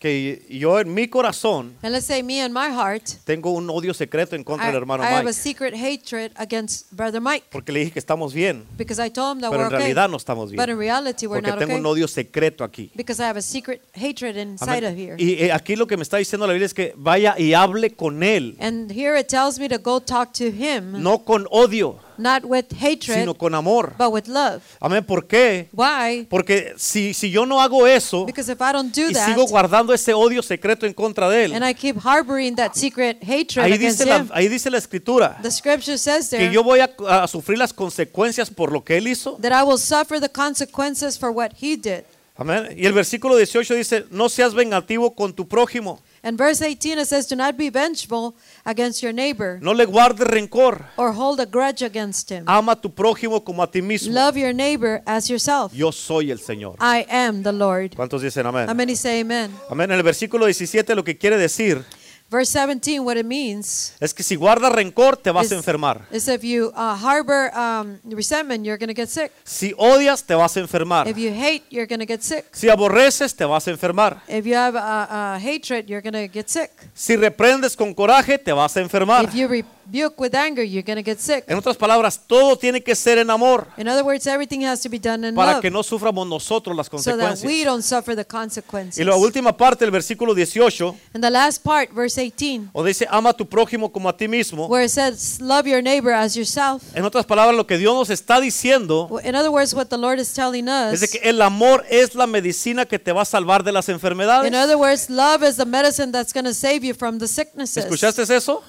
que yo en mi corazón And let's say me and my heart, tengo un odio secreto en contra I, del hermano I have a Mike, secret hatred against brother Mike porque le dije que estamos bien, because I told him that pero we're en okay. realidad no estamos But in bien, reality, we're porque not tengo okay un odio secreto aquí. because I have a secret hatred inside Amén. of here. Y eh, aquí lo que me está diciendo la Biblia es que vaya y hable con él, And here it tells me to go talk to him, no con odio, not with hatred, sino con amor. but with love. Amén. ¿Por qué? Why? Porque si, si yo no hago eso Because if I don't do y that, sigo guardando ese odio secreto en contra de and él, I keep harboring that secret hatred ahí dice, la, him, ahí dice la escritura the scripture says que there yo voy a, a sufrir las consecuencias por lo que él hizo. that I will suffer the consequences for what he did. Amén. Y el versículo 18 dice, no seas vengativo con tu prójimo, And verse 18 it says, Do not be vengeful against your neighbor no le guardes rencor, or hold a grudge against him. ama a tu prójimo como a ti mismo. Love your neighbor as yourself. Yo soy el Señor. I am the Lord. ¿Cuántos dicen amén? How many say amen? Amén. En el versículo 17 lo que quiere decir Verse 17, what it means es que si guardas rencor te vas is, a enfermar. is if you uh, harbor um, resentment, you're going to get sick. Si odias te vas a enfermar. If you hate, you're going to get sick. Si aborreces te vas a enfermar. If you have uh, uh, hatred, you're going to get sick. Si reprendes con coraje te vas a enfermar. If you rebuke with anger, you're going to get sick. En otras palabras, todo tiene que ser en amor In other words, everything has to be done in para love que no suframos nosotros las so that we consecuencias. don't suffer the consequences. Y la última parte del versículo 18, And the last part, verse 18, donde dice ama a tu prójimo como a ti mismo. where it says, Love your neighbor as yourself. En otras palabras, lo que Dios nos está diciendo In other words, what the Lord is telling es de us. que el amor es la medicina que te va a salvar de las enfermedades. In other words, love is the medicine that's going to save you from the sicknesses. ¿Escuchaste eso?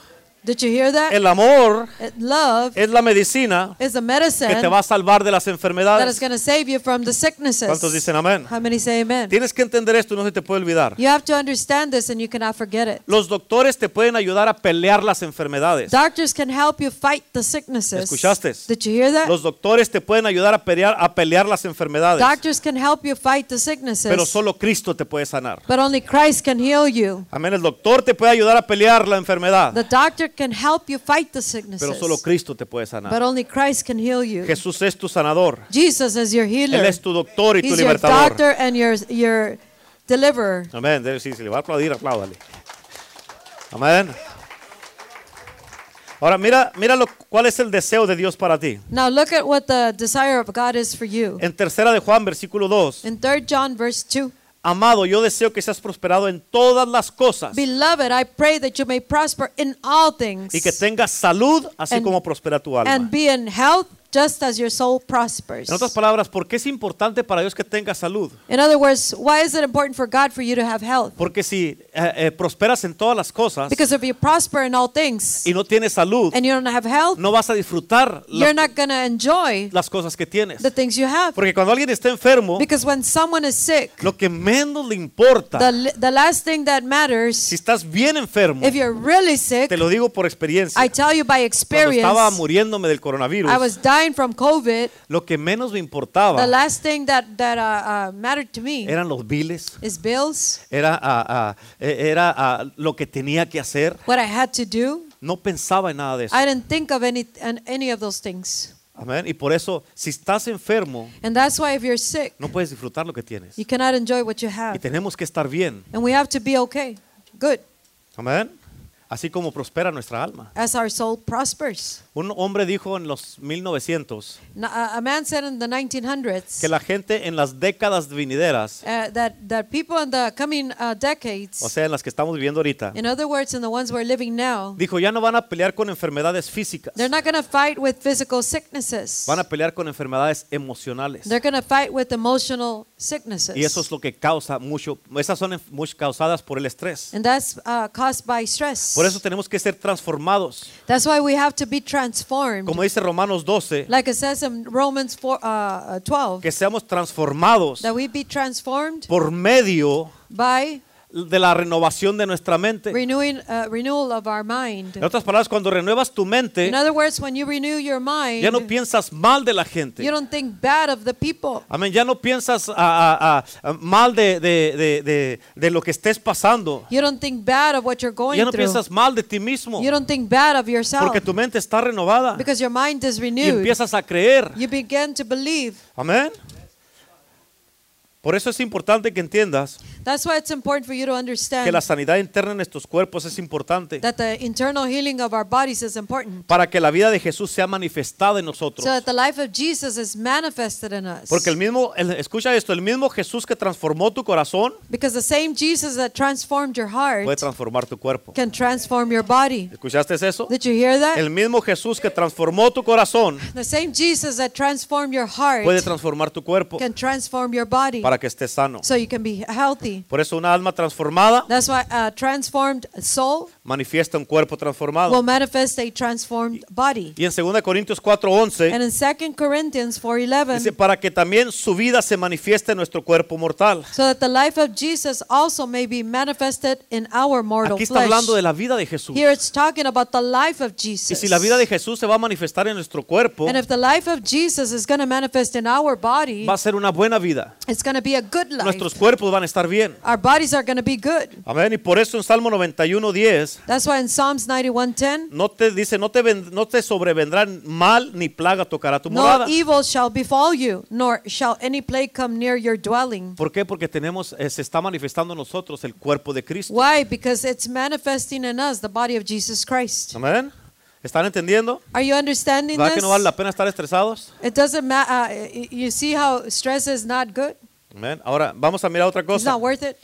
Did you hear that? El amor Uh, Love es la medicina is the que medicine te va a salvar de las that is enfermedades. going to save you from the sicknesses. ¿Cuántos dicen amén? How many say amen? Tienes que entender esto no se te puede olvidar. You have to understand this and you cannot forget it. Los doctores te pueden ayudar a pelear las enfermedades. Doctors can help you fight the sicknesses. ¿Escuchaste? Did you hear that? Los doctores te pueden ayudar a pelear, a pelear las enfermedades. Doctors can help you fight the sicknesses. Pero solo Cristo te puede sanar. But only Christ can heal you. Amén. El doctor te puede ayudar a pelear la enfermedad. The doctor can help you fight the sicknesses. Pero solo Cristo te puede But only Christ can heal you. Jesús es tu sanador. Jesus is your healer. Él es tu doctor y tu He's your doctor and your, your deliverer. Amén. Si le va a aplaudir, apláudale. Amén. Ahora mira, mira lo, cuál es el deseo de Dios para ti. Now look at what the desire of God is for you. En tercera de Juan, versículo 2. In 3 John verse 2, Amado, yo deseo que seas prosperado en todas las cosas Beloved, I pray that you may prosper in all things y que tengas salud, así And- como prospera tu alma. and be in health just as your soul prospers. En otras palabras, ¿por qué es importante para Dios que tengas salud? In other words, why is it important for God for you to have health? Porque si eh, eh, prosperas en todas las cosas Because if you prosper in all things y no tienes salud, and you don't have health, no vas a disfrutar you're las, not going to enjoy las cosas que tienes. the things you have. Porque cuando alguien está enfermo, Because when someone is sick, lo que menos le importa, the, the last thing that si matters, estás bien enfermo, if you're really sick, te lo digo por experiencia. I tell you by Cuando experience, estaba muriéndome del coronavirus, I was dying from COVID. lo que menos me The importaba last thing that, that uh, uh, mattered to me eran los biles, is bills, era, eh, era lo que tenía que hacer. what I had to do. No pensaba en nada de eso. I didn't think of any, an- any of those things. Amén. Y por eso, si estás enfermo, And that's why if you're sick, no puedes disfrutar lo que tienes. you cannot enjoy what you Y have. tenemos que estar bien. And we have to be okay, good. Amén. así como prospera nuestra alma. as our soul prospers. Un hombre dijo en los 1900 Now, a man said in the 1900s que la gente en las décadas venideras, uh, that, that people in the coming uh, decades, o sea, en las que estamos viviendo ahorita, in other words, in the ones we're living now, dijo, ya no van a pelear con enfermedades físicas, they're not going to fight with physical sicknesses. van a pelear con enfermedades emocionales. They're going to fight with emotional sicknesses. Y eso es lo que causa mucho, esas son mucho causadas por el estrés. and that's uh, caused by stress. Por eso tenemos que ser transformados. That's why we have to be transformed. Como dice Romanos 12, like it says in Romans 4, uh, uh, 12, que seamos transformados that we be transformed por medio by de la renovación de nuestra mente. renewing uh, renewal of our mind. En otras palabras, cuando renuevas tu mente, In other words, when you renew your mind, ya no piensas mal de la gente. you don't think bad of the people. Amén. Ya no piensas ah, ah, ah, mal de, de- de- de- de lo que estés pasando. You don't think bad of what you're going Ya no through. piensas mal de ti mismo. You don't think bad of yourself Porque tu mente está renovada. because your mind is Y renewed. empiezas a creer. You begin to believe. Amén. Por eso es importante que entiendas That's why it's important for you to que understand la sanidad interna en nuestros cuerpos es importante that the internal healing of our bodies is important. para que la vida de Jesús sea manifestada en nosotros. So that the life of Jesus is manifested in us. Porque el mismo, el- escucha esto, el mismo Jesús que transformó tu corazón Because the same Jesus that transformed your heart puede transformar tu cuerpo. can transform your body. ¿Escuchaste eso? Did you hear that? El mismo Jesús que transformó tu corazón The same Jesus that transformed your heart puede transformar tu cuerpo can transform your body para que estés sano. so you can be healthy. Por eso una alma transformada That's why a transformed soul manifiesta un cuerpo will transformado. manifest a transformed body. Y en 2 Corintios 4:11 And in 2 Corinthians dice 4:11 para que también su vida se manifieste en nuestro cuerpo mortal. so that the life of Jesus also may be manifested in our mortal Aquí está flesh. hablando de la vida de Jesús. Here it's talking about the life of Y Jesus. si la vida de Jesús se va a manifestar en nuestro cuerpo, and if the life of Jesus is going to manifest in our body, va a ser una buena vida. it's going to be a good life. Nuestros cuerpos van a estar bien. Our bodies are going to be good. Amén. Y por eso en Salmo 91:10 That's why in Psalms 91:10, no te dice no te ven- no te sobrevendrán mal ni plaga tocará tu no morada. evil shall befall you, nor shall any plague come near your dwelling. ¿Por qué? Porque tenemos eh, se está manifestando en nosotros el cuerpo de Cristo. Why? Because it's manifesting in us the body of Jesus Christ. Amén. ¿Están entendiendo? Are you understanding ¿Verdad que this? no vale la pena estar estresados? It doesn't matter. you see how stress is not good? Amén. Ahora vamos a mirar otra It's cosa. not worth it.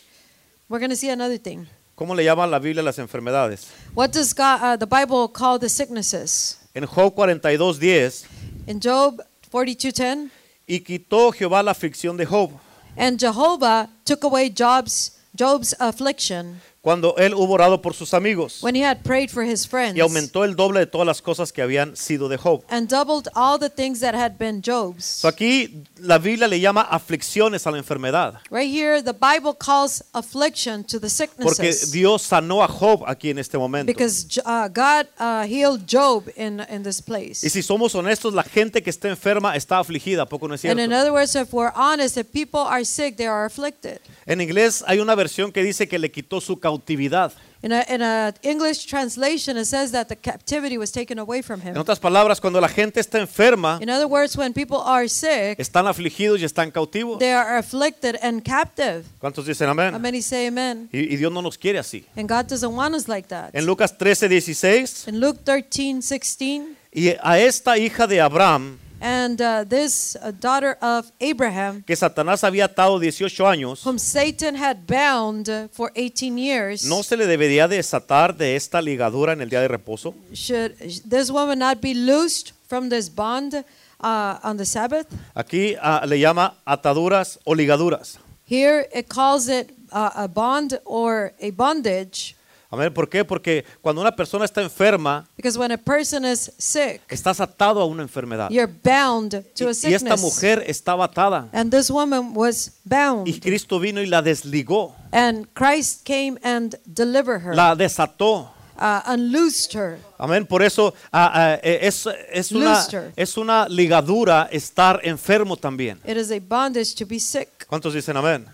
We're going to see another thing. ¿Cómo le llama la Biblia las enfermedades? What does God, uh, the Bible call the sicknesses? En Job 42:10 In Job 42:10, y quitó Jehová la aflicción de Job and Jehovah took away Job's Job's affliction cuando él hubo orado por sus amigos when he had prayed for his friends y aumentó el doble de todas las cosas que habían sido de Job. and doubled all the things that had been Job's. So aquí la Biblia le llama aflicciones a la enfermedad Right here, the Bible calls affliction to the porque sicknesses. Dios sanó a Job aquí en este momento. Because uh, God uh, healed Job in, in this place. Y si somos honestos, la gente que está enferma está afligida, ¿a poco no es And cierto? in other words, if we're honest, if people are sick, they are afflicted. En inglés hay una versión que dice que le quitó su cautividad. In a, in a English translation, it says that the captivity was taken away from En him. otras palabras, cuando la gente está enferma, In other words, when people are sick, están afligidos y están cautivos. they are afflicted and captive. ¿Cuántos dicen How amén? many say amen? Y, y Dios no nos quiere así. And God doesn't want us like that. En Lucas 13, 16, In Luke 13, 16, y a esta hija de Abraham, and uh, this uh, daughter of Abraham, que Satanás había atado 18 años, whom Satan had bound for 18 years, ¿no se le debería desatar de esta ligadura en el día de reposo? should this woman not be loosed from this bond uh, on the Sabbath? Aquí ah, le llama ataduras o ligaduras. Here it calls it uh, a bond or a bondage Amén. ¿Por qué? Porque cuando una persona está enferma, because when a person is sick, estás atado a una enfermedad. you're bound Y, to a y esta mujer estaba atada. And this woman was Y bound, Cristo vino y la desligó, and Christ came and delivered her, la desató. uh, unloosed her. Amén. Por eso ah, ah, eh, es, es, una, es una ligadura estar enfermo también. It is a bondage to be sick. ¿Cuántos dicen amén?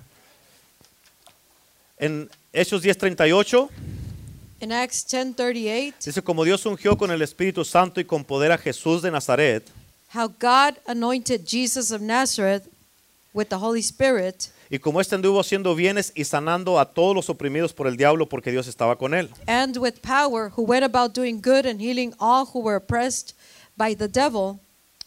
En Hechos 10:38 In Acts 10:38, dice, como Dios ungió con el Espíritu Santo y con poder a Jesús de Nazaret, how God anointed Jesus of Nazareth with the Holy Spirit, Y como éste anduvo haciendo bienes y sanando a todos los oprimidos por el diablo porque Dios estaba con él. and with power, who went about doing good and healing all who were oppressed by the devil,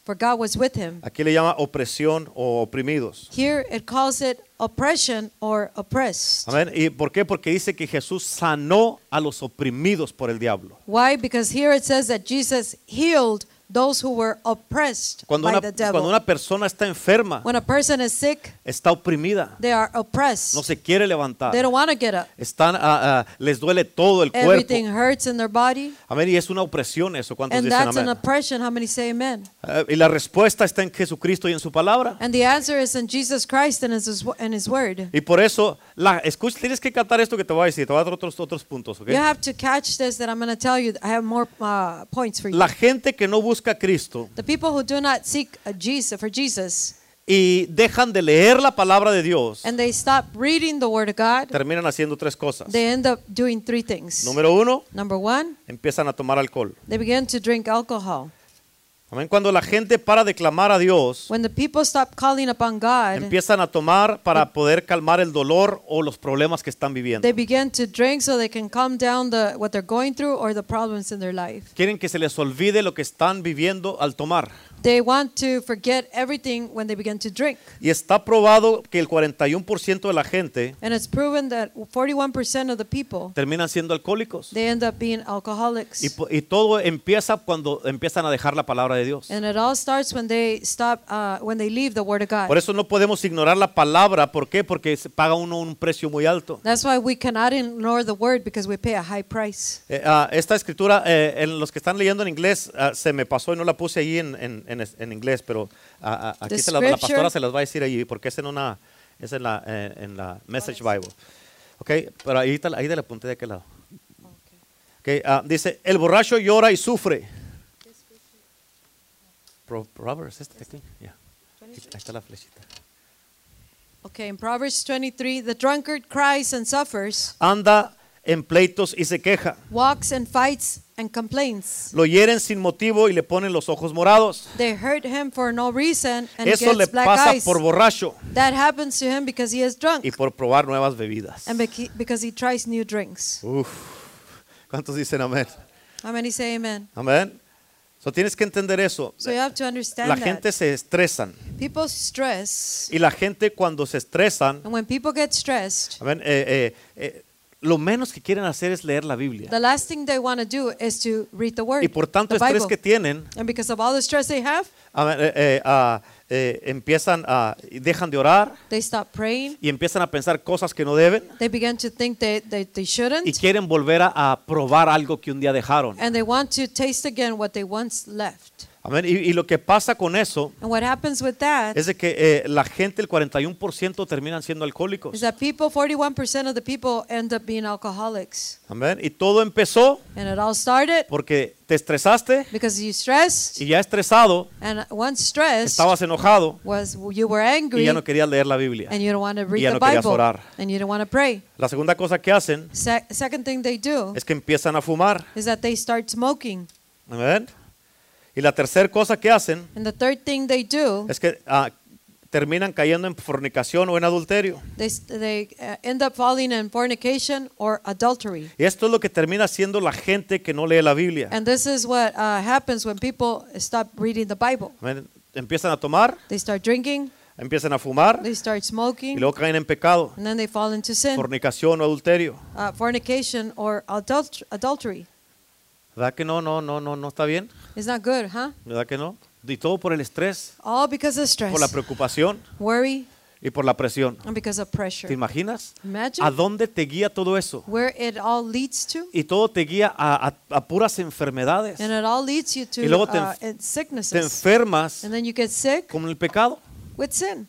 for God was with him. Aquí le llama opresión o oprimidos. Here it calls it oppression or oppressed. Amén. ¿Y por qué? Porque dice que Jesús sanó a los oprimidos por el diablo. Why? Because here it says that Jesus healed those who were oppressed Cuando by una, the cuando devil. una persona está enferma, When a person is sick, está oprimida, they are oppressed. no se quiere levantar, They don't want to get up. están, ah, ah, les duele todo el cuerpo. Everything hurts in their body. Amén. Y es una opresión eso. ¿Cuántos And dicen that's an amén? oppression. How many say amen? Ah, y la respuesta está en Jesucristo y en su palabra. And the answer is in Jesus Christ and his, and his word. Y por eso, la, escucha, tienes que cantar esto que te voy a decir. Te voy a dar otros, otros puntos. You have to catch this that I'm going to tell you. I have more uh, points for you. La gente que no busca a Cristo The people who do not seek a Jesus for Jesus y dejan de leer la palabra de Dios, and they stop reading the word of God, terminan haciendo tres cosas. they end up doing three things. Número uno, Number one, empiezan a tomar alcohol. they begin to drink alcohol. Amén. Cuando la gente para de clamar a Dios, When the people stop calling upon God, empiezan a tomar para poder calmar el dolor o los problemas que están viviendo. they begin to drink so they can calm down the what they're going through or the problems in their life. Quieren que se les olvide lo que están viviendo al tomar. They want to forget everything when they begin to drink. Y está probado que el 41% de la gente And it's proven that 41% of the people terminan siendo alcohólicos. they end up being alcoholics. Y, po- y todo empieza cuando empiezan a dejar la palabra de Dios. And it all starts when they stop, uh, when they leave the Word of God. Por eso no podemos ignorar la palabra. ¿Por qué? Porque se paga uno un precio muy alto. That's why we cannot ignore the Word because we pay a high price. Eh, ah, esta escritura, eh, en los que están leyendo en inglés, ah, se me pasó y no la puse ahí en, en- en es- en inglés, pero ah, ah, aquí se la, la pastora se las va a decir allí, porque es en una, es en la, eh, en la Message Bible. Ok, pero ahí, ahí la apunté de aquel lado. Ok, ah, dice, el borracho llora y sufre. Pro- Proverbs, este de aquí, ya. Ahí está la flechita. Okay, in Proverbs 23, the drunkard cries and suffers, Anda en pleitos y se queja. walks and fights and complains. Lo hieren sin motivo y le ponen los ojos morados. They hurt him for no reason and Eso le gets black pasa eyes. por borracho That happens to him because he is drunk y por probar nuevas bebidas. and beca- because he tries new drinks. Uf, ¿cuántos dicen amén? How many say amen? Amén. So tienes que entender eso. So you have to understand La that. gente se estresan People stress, y la gente cuando se estresan, and when people get stressed, amén, eh, eh, eh, lo menos que quieren hacer es leer la Biblia. the last thing they want to do is to read the word, Y por tanto the estrés Bible. que tienen, And because of all the stress they have, amén, eh, ah, eh, empiezan a y dejan de orar they stop praying. y empiezan a pensar cosas que no deben They begin to think they, they, they y shouldn't. quieren volver a, a probar algo que un día dejaron. And they want to taste again what they once left. Amén. Y, y lo que pasa con eso And what happens with that es de que eh, la gente, el 41% terminan siendo alcohólicos. is that people, 41% of the people end up being alcoholics. Amén. Y todo empezó And it all started porque te estresaste because you stressed, y ya estresado and once stressed estabas enojado was you were y angry ya no querías leer la Biblia. and you don't want to read ya the no querías Bible orar. and you don't want to pray. La segunda cosa que hacen Se- second thing they do es que empiezan a fumar. is that they start smoking. Amén. Y la tercera cosa que hacen And the third thing they do, es que ah, terminan cayendo en fornicación o en adulterio. they, they uh, end up falling in fornication or adultery. Y esto es lo que termina haciendo la gente que no lee la Biblia. And this is what uh, happens when people stop reading the Bible. Amén. Empiezan a tomar, They start drinking, empiezan a fumar they start y smoking, luego caen en pecado, and then they fall into sin, fornicación o adulterio. uh, fornication or adult- adultery. ¿Verdad que no, no, no, no, no está bien? It's not good, huh? ¿Verdad que no? Y todo por el estrés, All because of stress, por la preocupación worry, y por la presión. and because of pressure. ¿Te imaginas? Imagine ¿A dónde te guía todo eso? where it all leads to, Y todo te guía a, a- a puras enfermedades. and it all leads you to Y luego te uh, Te enfermas And then you get sick con el pecado. with sin.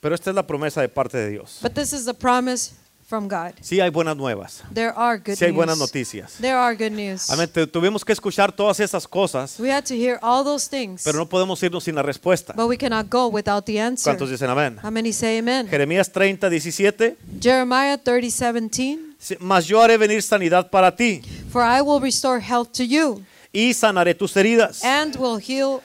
Pero esta es la promesa de parte de Dios. But this is the promise from God. Sí hay buenas nuevas. There are good Sí hay buenas news. noticias. There are good news. Amén. Tuvimos que escuchar todas esas cosas, We had to hear all those things, pero no podemos irnos sin la respuesta. but we cannot go without the answer. ¿Cuántos dicen amén? How many say amen? Jeremías 30, 17. Jeremiah 30, 17. Sí, Mas yo haré venir sanidad para ti For I will restore health to you y sanaré tus heridas. and will heal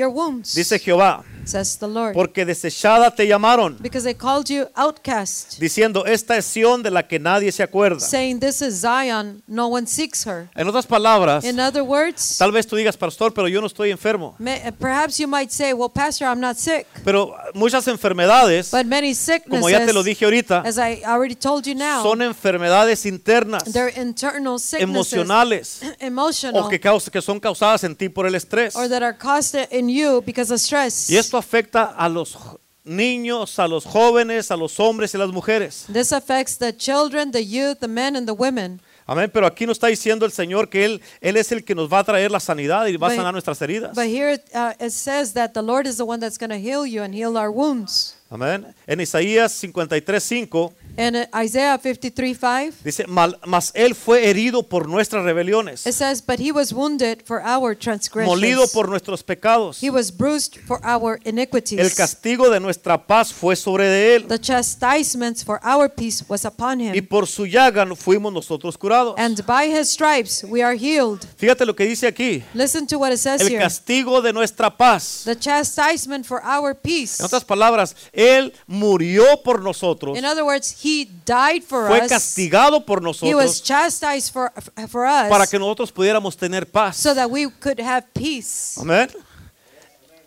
your wounds, Dice Jehová, says the Lord. porque desechada te llamaron, Because they called you outcast, diciendo, esta es Sión de la que nadie se acuerda. saying, This is Zion, no one seeks her. En otras palabras, In other words, tal vez tú digas, pastor, pero yo no estoy enfermo. may, perhaps you might say, Well, Pastor, I'm not sick. Pero muchas enfermedades, But many como ya te lo sicknesses, dije ahorita, as I already told you now, son enfermedades internas, they're internal sicknesses, emocionales, emotional, o que, causa- que son causadas en ti por el estrés. or that are caused in you because of stress. Y esto afecta a los niños, a los jóvenes, a los hombres y las mujeres. This affects the children, the youth, the men, and the women. Amén, pero aquí nos está diciendo el Señor que Él, Él es el que nos va a traer la sanidad y va a But- sanar nuestras heridas. But here uh, it says that the Lord is the one that's going to heal you and heal our wounds. Amén. En Isaías 53, 5 In uh, Isaiah 53 5, dice, "Mal- mas Él fue herido por nuestras rebeliones, it says, But he was wounded for our transgressions. molido por nuestros pecados. He was bruised for our iniquities. El castigo de nuestra paz fue sobre de Él The chastisement for our peace was upon y him. por su llaga fuimos nosotros curados. And by his stripes we are healed. Fíjate lo que dice aquí. Listen to what it says El here. castigo de nuestra paz. The chastisement for our peace. En otras palabras, Él murió por nosotros, In other words, he died for fue us. castigado por He was nosotros chastised for, for us para que nosotros pudiéramos tener paz. so that we could have peace. Amén.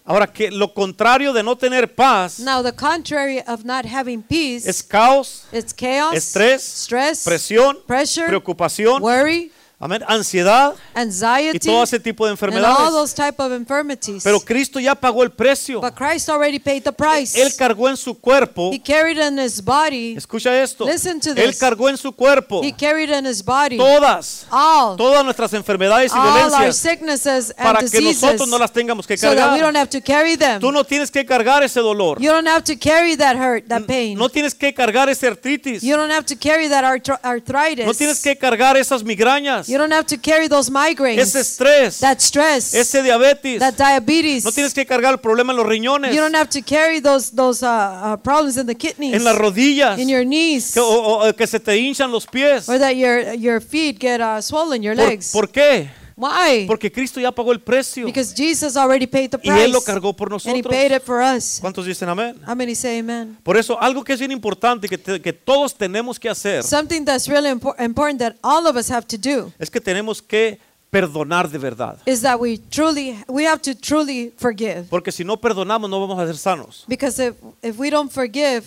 Ahora que lo contrario de no tener paz Now, the contrary of not having peace es caos, it's chaos, estrés, stress, presión, pressure, preocupación, worry, amén, ansiedad y anxiety, todo ese tipo de and all enfermedades. those type of infirmities. Pero Cristo ya pagó el precio. but Christ already paid the price. Él cargó en su cuerpo. he carried in his body, Escucha esto. Listen to Él cargó en su cuerpo he carried in his body todas, all, todas nuestras enfermedades y all our dolencias sicknesses and para que diseases nosotros no las tengamos que so that we don't cargar. have to carry them. Tú no tienes que cargar ese dolor. you don't have to carry that hurt, that pain. No tienes que cargar ese artritis. you don't have to carry that arthro- arthritis. No tienes que cargar esas migrañas, you don't have to carry those migraines, ese estrés, that stress, ese diabetes. that diabetes. No tienes que cargar el problema en los riñones, you don't have to carry those those uh, uh, problems in the kidneys, en las rodillas, in your knees, que, o- o- o que se te hinchan los pies. or that your your feet get uh, swollen, your ¿Por, legs. por qué? Why? Porque Cristo ya pagó el precio Because Jesus already paid the y Él lo price, cargó por and He nosotros. paid it for us. ¿Cuántos dicen amén? How many say Amen? Por eso, algo que es bien importante que, te- que todos tenemos que hacer Something that's really impor- important that all of us have to do es que tenemos que perdonar de verdad. is that we truly we have to truly forgive. Porque si no perdonamos, no vamos a ser sanos. Because if if we don't forgive,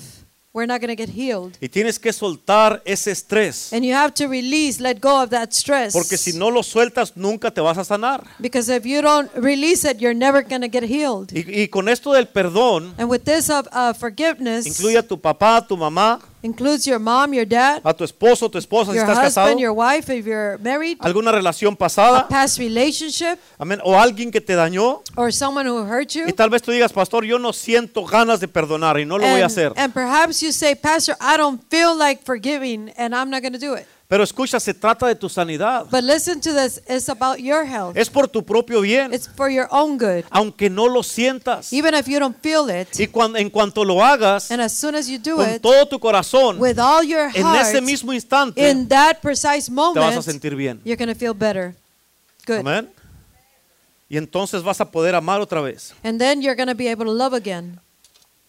we're not going to get healed. Y tienes que soltar ese estrés. And you have to release, let go of that stress. Porque si no lo sueltas, nunca te vas a sanar. Because if you don't release it, you're never going to get healed. Y, y con esto del perdón, And with this of uh, forgiveness, incluye a tu papá, a tu mamá, includes your mom, your dad, a tu esposo, tu esposa, si your estás casado, husband, your wife, if you're married, alguna relación a pasada, past relationship, amén, o alguien que te dañó. or someone who hurt you. Y tal vez tú digas, pastor, yo no siento ganas de perdonar y no lo voy a hacer. And, and perhaps you say, Pastor, I don't feel like forgiving and I'm not going to do it. Pero escucha, se trata de tu sanidad. But listen to this, it's about your health. Es por tu propio bien, It's for your own good. aunque no lo sientas. Even if you don't feel it, Y cuando, en cuanto lo hagas, and as soon as you do con it, todo tu corazón, with all your en heart, ese mismo instante, in that precise te vas a moment, sentir bien. you're going to feel better. Good. Amén. Y entonces vas a poder amar otra vez. And then you're going to be able to love again.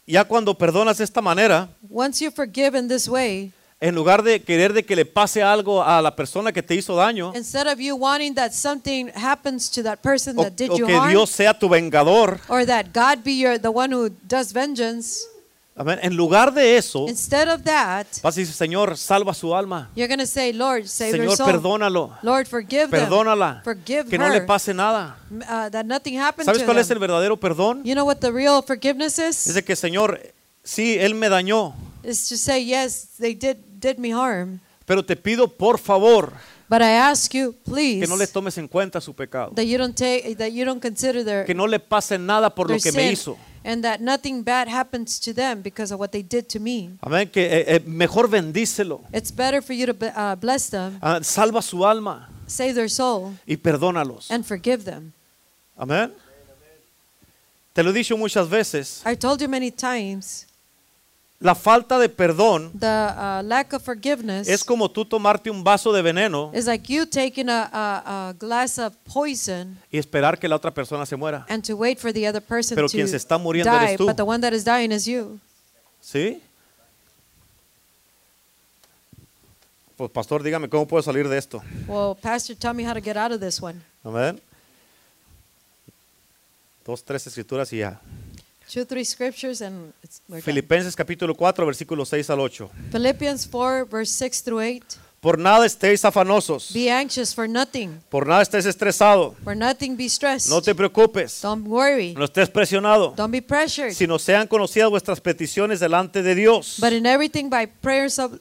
Ya cuando perdonas de esta manera, Once you forgive in this way, en lugar de querer de que le pase algo a la persona que te hizo daño, instead of you wanting that something happens to that person o, that did o you que harm, Dios sea tu vengador, or that God be your the one who does vengeance, en lugar de eso, instead of that, vas a decir, Señor, salva su alma. you're going to say, Lord, save Señor, soul. perdónalo. Lord, forgive them. Perdónala. Forgive Que no le pase nada. Uh, that nothing happened ¿Sabes to cuál es el them. verdadero perdón? You know what the real forgiveness is? Es de que, Señor, sí, Él me dañó, Is to say, yes, they did did me harm, pero te pido por favor but I ask you, please, que no le tomes en cuenta su pecado. that you don't take that you don't consider their, Que no le pase nada por lo que me sin, hizo. and that nothing bad happens to them because of what they did to me. Amén. Que eh, eh, mejor bendícelo. It's better for you to uh, bless them, Ah, salva su alma save their soul, y perdónalos. and forgive them. Amén. Te lo he dicho muchas veces. I told you many times la falta de perdón the uh, lack of forgiveness es como tú tomarte un vaso de veneno like you taking a, a, a glass of poison y esperar que la otra persona se muera. and to wait for the other person Pero to quien se está muriendo die, eres tú. but the one that is dying is you. ¿Sí? Pues pastor, dígame cómo puedo salir de esto. Well, Pastor, tell me how to get out of this one. Amén. Dos, tres escrituras y ya. Two, three scriptures and it's, we're done. Filipenses capítulo 4, versículos 6 al 8. Philippians 4, verse 6 through 8. Por nada estéis afanosos, Be anxious for nothing. por nada estés estresado, For nothing be stressed. no te preocupes, Don't worry. no estés presionado, Don't be pressured. sino sean conocidas vuestras peticiones delante de Dios. But in everything by prayer, sub-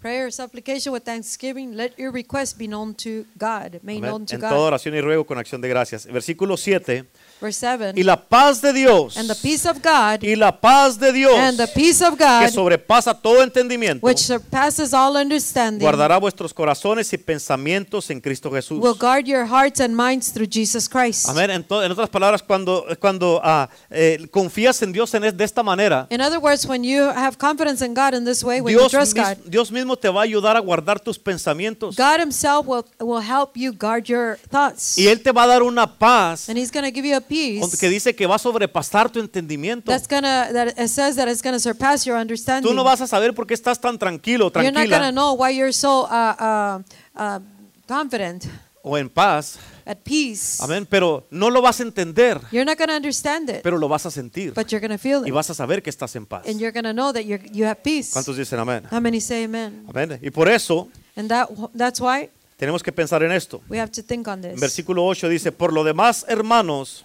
prayer, supplication with thanksgiving, let your requests be known to God, made known to En toda God. oración y ruego con acción de gracias. Versículo 7. Verse 7. Y la paz de Dios, And the peace of God, y la paz de Dios, and the peace of que God, sobrepasa todo entendimiento, which surpasses all understanding, guardará vuestros corazones y pensamientos en Cristo Jesús. will guard your hearts and minds through Jesus Christ. Amén. En, en otras palabras, cuando, cuando ah, eh, confías en Dios en es- de esta manera, In other words, when you have confidence in God in this way, when you Dios, trust mis- God, Dios mismo te va a ayudar a guardar tus pensamientos. God Himself will, will help you guard your thoughts. Y Él te va a dar una paz And He's going to give you a peace que dice que va a sobrepasar tu entendimiento. that's gonna that it says that it's gonna surpass your understanding. Tú no vas a saber por qué estás tan tranquilo, You're not gonna tranquila know why you're so uh, uh, uh, confident, o en paz. at peace. Amén. Pero no lo vas a entender, You're not gonna understand it, pero lo vas a sentir. but you're gonna feel Y it, vas a saber que estás en paz. and you're gonna know that you you have peace. ¿Cuántos dicen amén? How many say Amen? Amén. Y por eso And that that's why tenemos que pensar en esto. we have to think on En this. versículo 8 dice, por lo demás, hermanos,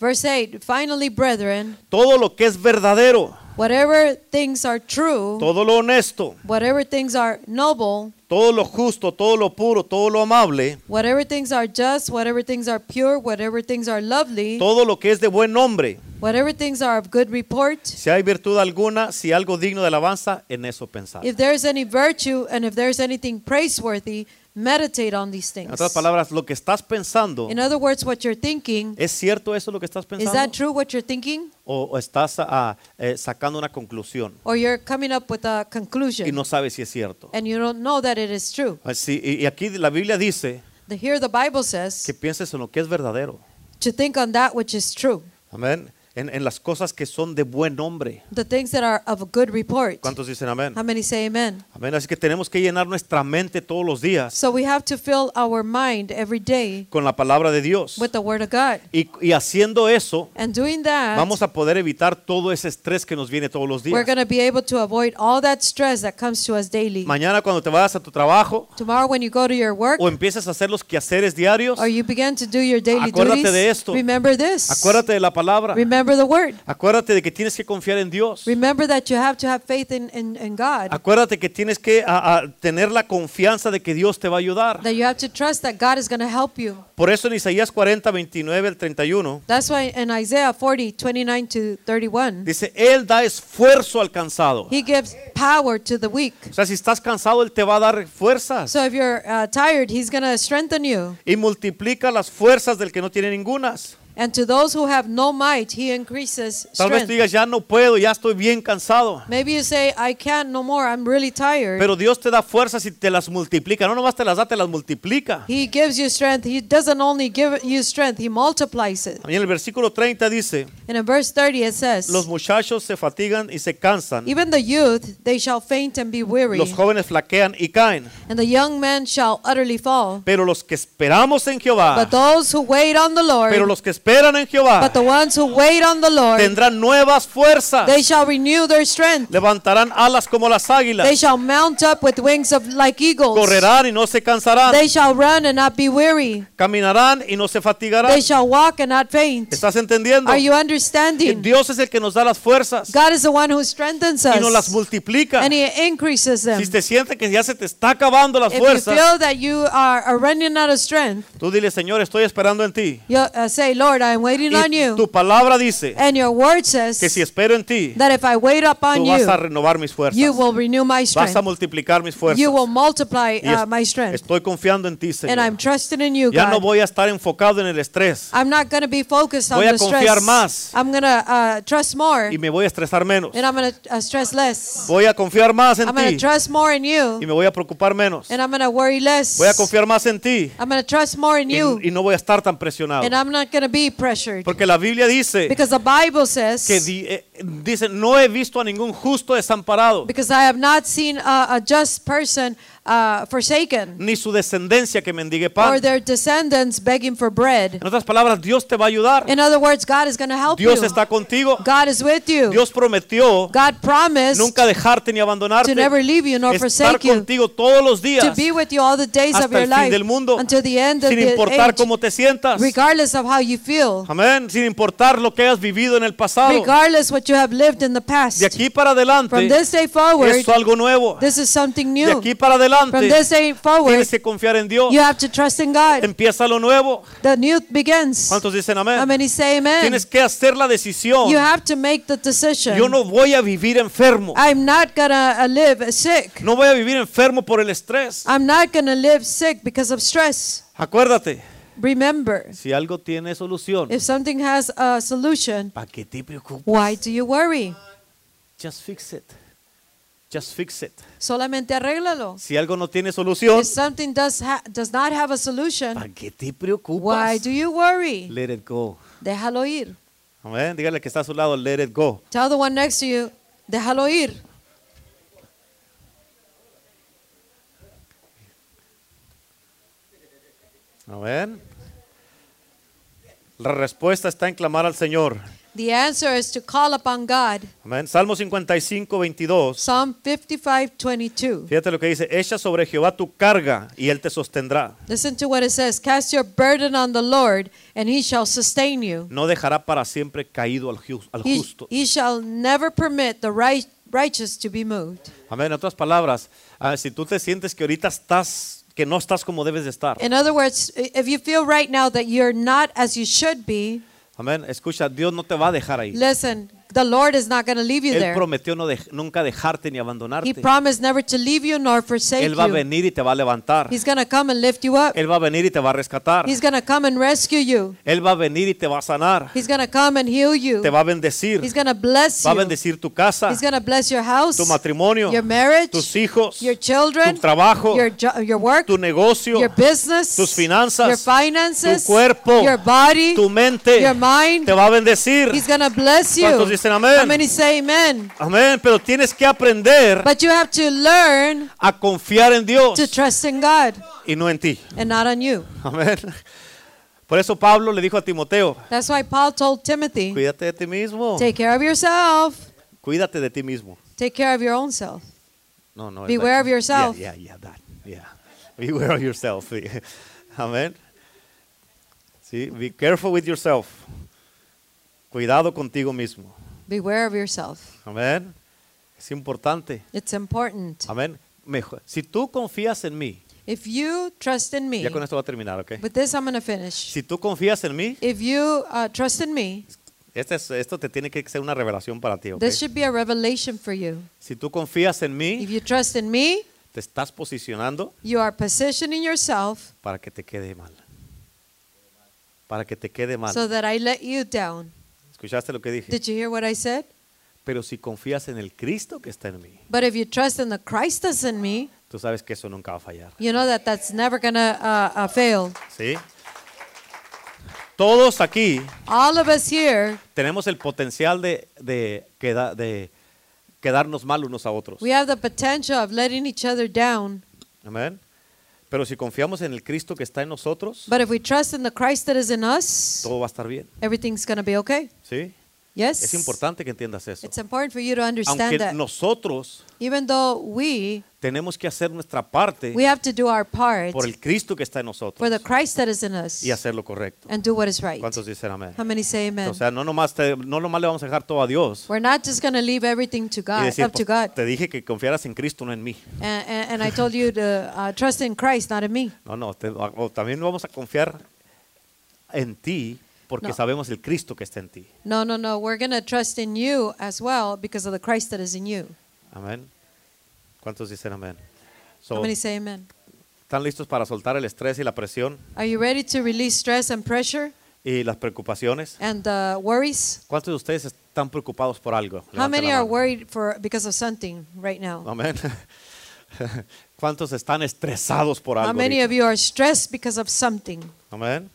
Verse 8. Finally, brethren, todo lo que es verdadero, whatever things are true, todo lo honesto, whatever things are noble, todo lo justo, todo lo puro, todo lo amable, whatever things are just, whatever things are pure, whatever things are lovely, todo lo que es de buen nombre, whatever things are of good report, si hay virtud alguna, si algo digno de alabanza, en eso pensar. if there's any virtue and if there's anything praiseworthy, meditate on these En things. otras palabras, lo que estás pensando, In other words, what you're thinking, ¿es cierto eso lo que estás is that pensando? true what you're thinking? ¿O, o estás ah, eh, sacando una conclusión Or you're coming up with a y conclusion no sabes si es cierto? and you don't know that it is true. Así, y, y aquí la Biblia dice The, here the Bible says que pienses en lo que es verdadero. to think on that which is true, Amén. En, en las cosas que son de buen nombre. the things that are of a good report. ¿Cuántos dicen amén? How many say amen? Amén. Así que tenemos que llenar nuestra mente todos los días So we have to fill our mind every day con la palabra de Dios. with the Word of God. Y, y haciendo eso, And doing that, vamos a poder evitar todo ese estrés que nos viene todos los we're días. going to be able to avoid all that stress that comes to us daily. Mañana cuando te vayas a tu trabajo Tomorrow, when you go to your work o empieces a hacer los quehaceres diarios, or you begin to do your daily Acuérdate duties, de esto. remember this. acuérdate de la palabra. Remember the Word. Acuérdate de que tienes que confiar en Dios. Remember that you have to have faith in, in, in God. Acuérdate que tienes que a- a tener la confianza de que Dios te va a ayudar. That you have to trust that God is going to help you. Por eso en Isaías 40, 29 al 31 That's why in Isaiah 40, 29 to 31, dice, Él da esfuerzo al cansado. He gives power to the weak. O sea, si estás cansado, Él te va a dar fuerzas. So if you're uh, tired, He's going to strengthen you. Y multiplica las fuerzas del que no tiene ningunas. And to those who have no might, He increases Tal vez strength. digas, ya no puedo, ya estoy bien cansado. Maybe you say, I can't no more, I'm really tired. Pero Dios te da fuerzas y te las multiplica. No nomás te las da, te las multiplica. He gives you strength. He doesn't only give you strength, He multiplies it. En el versículo 30 dice, And in verse 30 it says, los muchachos se fatigan y se cansan. Even the youth, they shall faint and be weary, Los jóvenes flaquean y caen. and the young men shall utterly fall. Pero los que esperamos en Jehová, But those who wait on the Lord, pero los que esperan en Jehová, but the ones who wait on the Lord, tendrán nuevas fuerzas. they shall renew their strength. Levantarán alas como las They águilas. shall mount up with wings of like eagles. Correrán y no se cansarán. They shall run and not be weary. Caminarán y no se fatigarán. They shall walk and not faint. ¿Estás entendiendo? Are you understanding? Dios es el que nos da las fuerzas God is the one who strengthens y nos las us multiplica. and He increases them. Si te sientes que ya se te está acabando las If you fuerzas, feel that you are, are running out of strength, tú dile, Señor, estoy esperando en ti. you uh, say, Lord, Lord, I am waiting on Y you. tu palabra dice And your word says que si espero en ti, that if I wait upon tú vas a you, renovar mis fuerzas. you will renew my Vas a strength. multiplicar mis fuerzas. You will multiply Y es- uh, my strength. estoy confiando en ti, And I'm Señor. trusting in you, Ya no God. voy a estar enfocado en el estrés I'm not going to be focused on Voy a the confiar stress. más. I'm going to uh, trust more, y me voy a estresar menos. and I'm going to uh, stress less. Voy a confiar más en I'm going ti to trust more in y you, me voy a preocupar menos. and I'm going to worry less. Voy a confiar más en ti I'm going to trust more in y, you, y no voy a estar tan presionado. and I'm not going to be pressured. Porque la Biblia dice Because the Bible says, que di- eh, dice, no he visto a ningún justo desamparado, because I have not seen a, a just person uh, forsaken, ni su descendencia que mendigue or pan. their descendants begging for bread. En otras palabras, Dios te va a ayudar. In other words, God is going to help Dios you. está contigo. God is with you. Dios prometió God promised nunca dejarte ni abandonarte. to never leave you nor Estar forsake you. contigo todos los To días be with you all the days of hasta your el fin life del mundo, until the end of sin importar age, cómo te sientas. regardless of how you feel, Amén. Sin importar lo que hayas vivido en el pasado. regardless what you have lived in the past. De aquí para adelante From this day forward, es algo nuevo. this is something De new. aquí para From adelante this day forward, tienes que confiar en Dios. you have to trust in God. Empieza lo nuevo. The new begins. ¿Cuántos dicen How amén? many say amen? Tienes que hacer la decisión. You have to make the decision. Yo no voy a vivir enfermo. I'm not gonna uh, live sick. No voy a vivir enfermo por el estrés. I'm not gonna live sick because of stress. Acuérdate, Remember, si algo tiene solución, if something has a solution, ¿para qué te preocupas? why do you worry? Just fix it. Just fix it. Solamente arréglalo. Si algo no tiene solución, If something does ha- does not have a solution, ¿para qué te why preocupas? do you worry? Let it go. Déjalo ir. Amén. Dígale que está a su lado, let it go. Tell the one next to you, déjalo ir. Amén. La respuesta está en clamar al Señor. The answer is to call upon God. Amén. Salmo 55, 22. Psalm 55, 22. Fíjate lo que dice, echa sobre Jehová tu carga y él te sostendrá. Listen to what it says. Cast your burden on the Lord, and he shall sustain you. No dejará para siempre caído al, al He, justo. he shall never permit the right, righteous to be moved. Amén. En otras palabras, ah, si tú te sientes que ahorita estás, que no estás como debes de estar. In other words, if you feel right now that you're not as you should be, Amén. Escucha, Dios no te va a dejar ahí. listen, the Lord is not going to leave you Él there. prometió no nunca dejarte ni He abandonarte. promised never to leave you nor forsake Él va a you. venir y te va a levantar. He's going to come and lift you up. Él va a venir y te va a rescatar. He's going to come and rescue you. Él va a venir y te va a sanar. He's going to come and heal you. Te va a bendecir. He's going to bless Va a you. bendecir tu casa, He's going to bless your house, tu matrimonio, your marriage, tus hijos, your children, tu trabajo, your, jo- your work, tu negocio, your business, tus finanzas, your finances, tu cuerpo, your body, tu mente. your mind. Te va a bendecir. He's going to bless you. ¿Cuántos dicen amén? How many say amen? Amén. Pero tienes que aprender But you have to learn a confiar en Dios to trust in God y no en ti. and not on you. Amén. Por eso Pablo le dijo a Timoteo, That's why Paul told Timothy, cuídate de ti mismo. take care of yourself. Cuídate de ti mismo. Take care of your own self. No, no. Beware of yourself. Yeah, yeah, yeah, that. Yeah. Beware of yourself. Amén. Sí, be careful with yourself. Cuidado contigo mismo. Beware of yourself. Amén. Es importante. It's important. Amén. Mejor. Si tú confías en mí, If you trust in me, ya con esto va a terminar, ¿ok? with this I'm going to finish. Si tú confías en mí, If you uh, trust in me, este es- esto te tiene que ser una revelación para ti, ¿ok? this should be a revelation for you. Si tú confías en mí, If you trust in me, te estás posicionando you are positioning yourself para que te quede mal. Para que te quede mal. so that I let you down. ¿Escuchaste lo que dije? Did you hear what I said? Pero si confías en el Cristo que está en mí, But if you trust in the Christ that's in me, tú sabes que eso nunca va a fallar. you know that that's never to uh, uh, fail. ¿Sí? Todos aquí All of us here, tenemos el potencial de, de, queda- de quedarnos mal unos a otros. we have the potential of letting each other down. Amén. Pero si confiamos en el Cristo que está en nosotros, But if we trust in the Christ that is in us, todo va a estar bien. everything's going to be okay. ¿Sí? Yes? Es importante que entiendas eso. It's important for you to understand Aunque that. nosotros Even though we, tenemos que hacer nuestra parte we have to do our part por el Cristo que está en nosotros for the Christ that is in us y hacer lo correcto. and do what is right. ¿Cuántos dicen amén? How many say amen? O sea, no nomás, te- no nomás le vamos a dejar todo a Dios We're not just going to leave everything to y God, decir, up to "Pues, God. te dije que confiaras en Cristo, no en mí. And, and, and I told you to uh, trust in Christ, not in me. No, no, te- o también vamos a confiar en ti porque No. sabemos el Cristo que está en ti. No, no, no. We're going to trust in you as well because of the Christ that is in you. Amén. ¿Cuántos dicen amén? How So, many say amen? ¿Están listos para soltar el estrés y la presión Are you ready to release stress and pressure y las preocupaciones? and uh, worries? ¿Cuántos de ustedes están preocupados por algo? How Levanten many are worried for because of something right now? Amén. ¿Cuántos están estresados por How algo? many ahorita? of you are stressed because of something? Amén.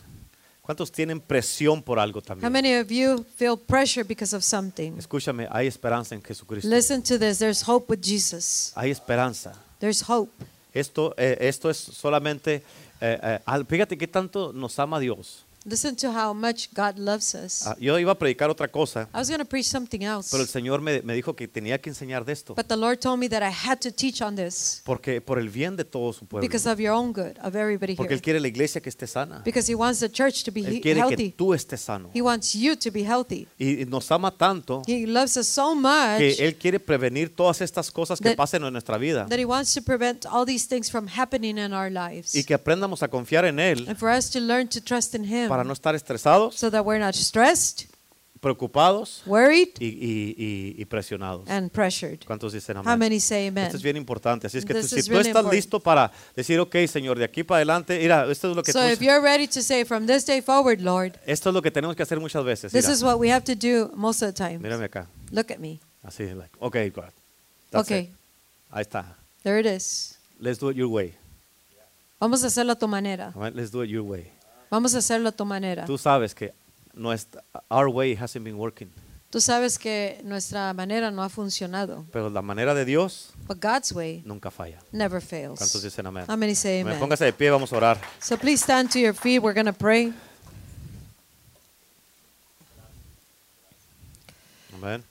¿Cuántos tienen presión por algo How también? many of you feel pressure because of something? Escúchame, hay esperanza en Jesucristo. Listen to this. There's hope with Jesus. Hay esperanza. There's hope. Esto, eh, esto es solamente, eh, eh, fíjate qué tanto nos ama Dios. Listen to how much God loves us. Ah, yo iba a predicar otra cosa, I was going to preach something else, pero el Señor me, me dijo que tenía que enseñar de esto, but the Lord told me that I had to teach on this porque por el bien de todo su pueblo, because of your own good, of everybody porque here. Él quiere la iglesia que esté sana, Because He wants the church to be Él he- quiere que healthy. tú estés sano He wants you to be healthy. y y nos ama tanto He loves us so much que Él quiere prevenir todas estas cosas que That- pasen en nuestra vida that He wants to prevent all these things from happening in our lives. y que aprendamos a confiar en Él And for us to learn to trust in Him para no estar estresados, so that we're not stressed, preocupados worried, y, y- y- presionados. and pressured. ¿Cuántos dicen How amén? many say amen? Esto es bien importante. Así es que tú- si tú really estás important. listo para decir, ok, Señor, de aquí para adelante, mira, esto es lo que So tú- if you're ready to say from this day forward, Lord, esto es lo que tenemos que hacer muchas veces. this Mira, is what we have to do most of the time. mírame acá. Look at me. Así, like, ok, God. That's Okay, it. Ahí está. there it is. Let's do it your way. Vamos a hacerlo a tu manera. Alright, Let's do it your way. Vamos a hacerlo a tu manera. Tú sabes que nuestra, our way hasn't been working, Tú sabes que nuestra manera no ha funcionado, pero la manera de Dios but God's way nunca falla. never ¿Cuántos fails. dicen amén? How many say amen? Póngase de pie, vamos a orar. So please stand to your feet. We're going to pray. Amén.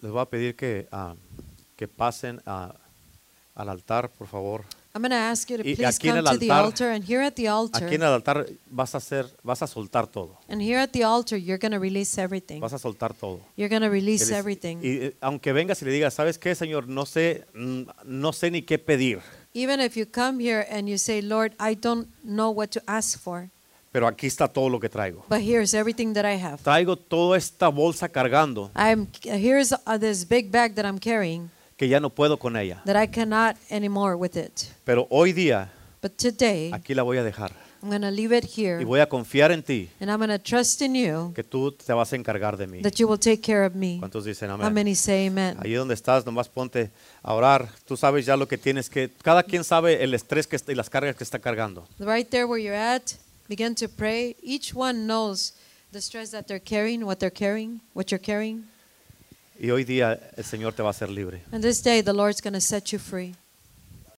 Les voy a pedir que, ah, que pasen a- al altar, por favor. I'm going to ask you to Y please aquí en come el to the altar- altar. And here at the altar, Aquí en el altar vas a hacer, vas a soltar todo. and here at the altar, you're going to release everything. Vas a soltar todo. You're going to release Él es- everything. Y eh, aunque vengas y le digas, ¿sabes qué, Señor? No sé, mm, no sé ni qué pedir, Even if you come here and you say, Lord, I don't know what to ask for, pero aquí está todo lo que traigo. but here's everything that I have. Traigo toda esta bolsa cargando I'm here's uh, this big bag that I'm carrying que ya no puedo con ella. that I cannot anymore with it. Pero hoy día But today, aquí la voy a dejar I'm going to leave it here y voy a confiar en ti and I'm going to trust in you que tú te vas a encargar de mí. that you will take care of me. ¿Cuántos dicen How amén? many say amen? Ahí donde estás, nomás ponte a orar. Tú sabes ya lo que tienes que. Cada quien sabe el estrés que está, y las cargas que está cargando. Right there where you're at, begin to pray. Each one knows the stress that they're carrying, what they're carrying, what you're carrying. Y hoy día el Señor te va a hacer libre. And this day, the Lord's going to set you free.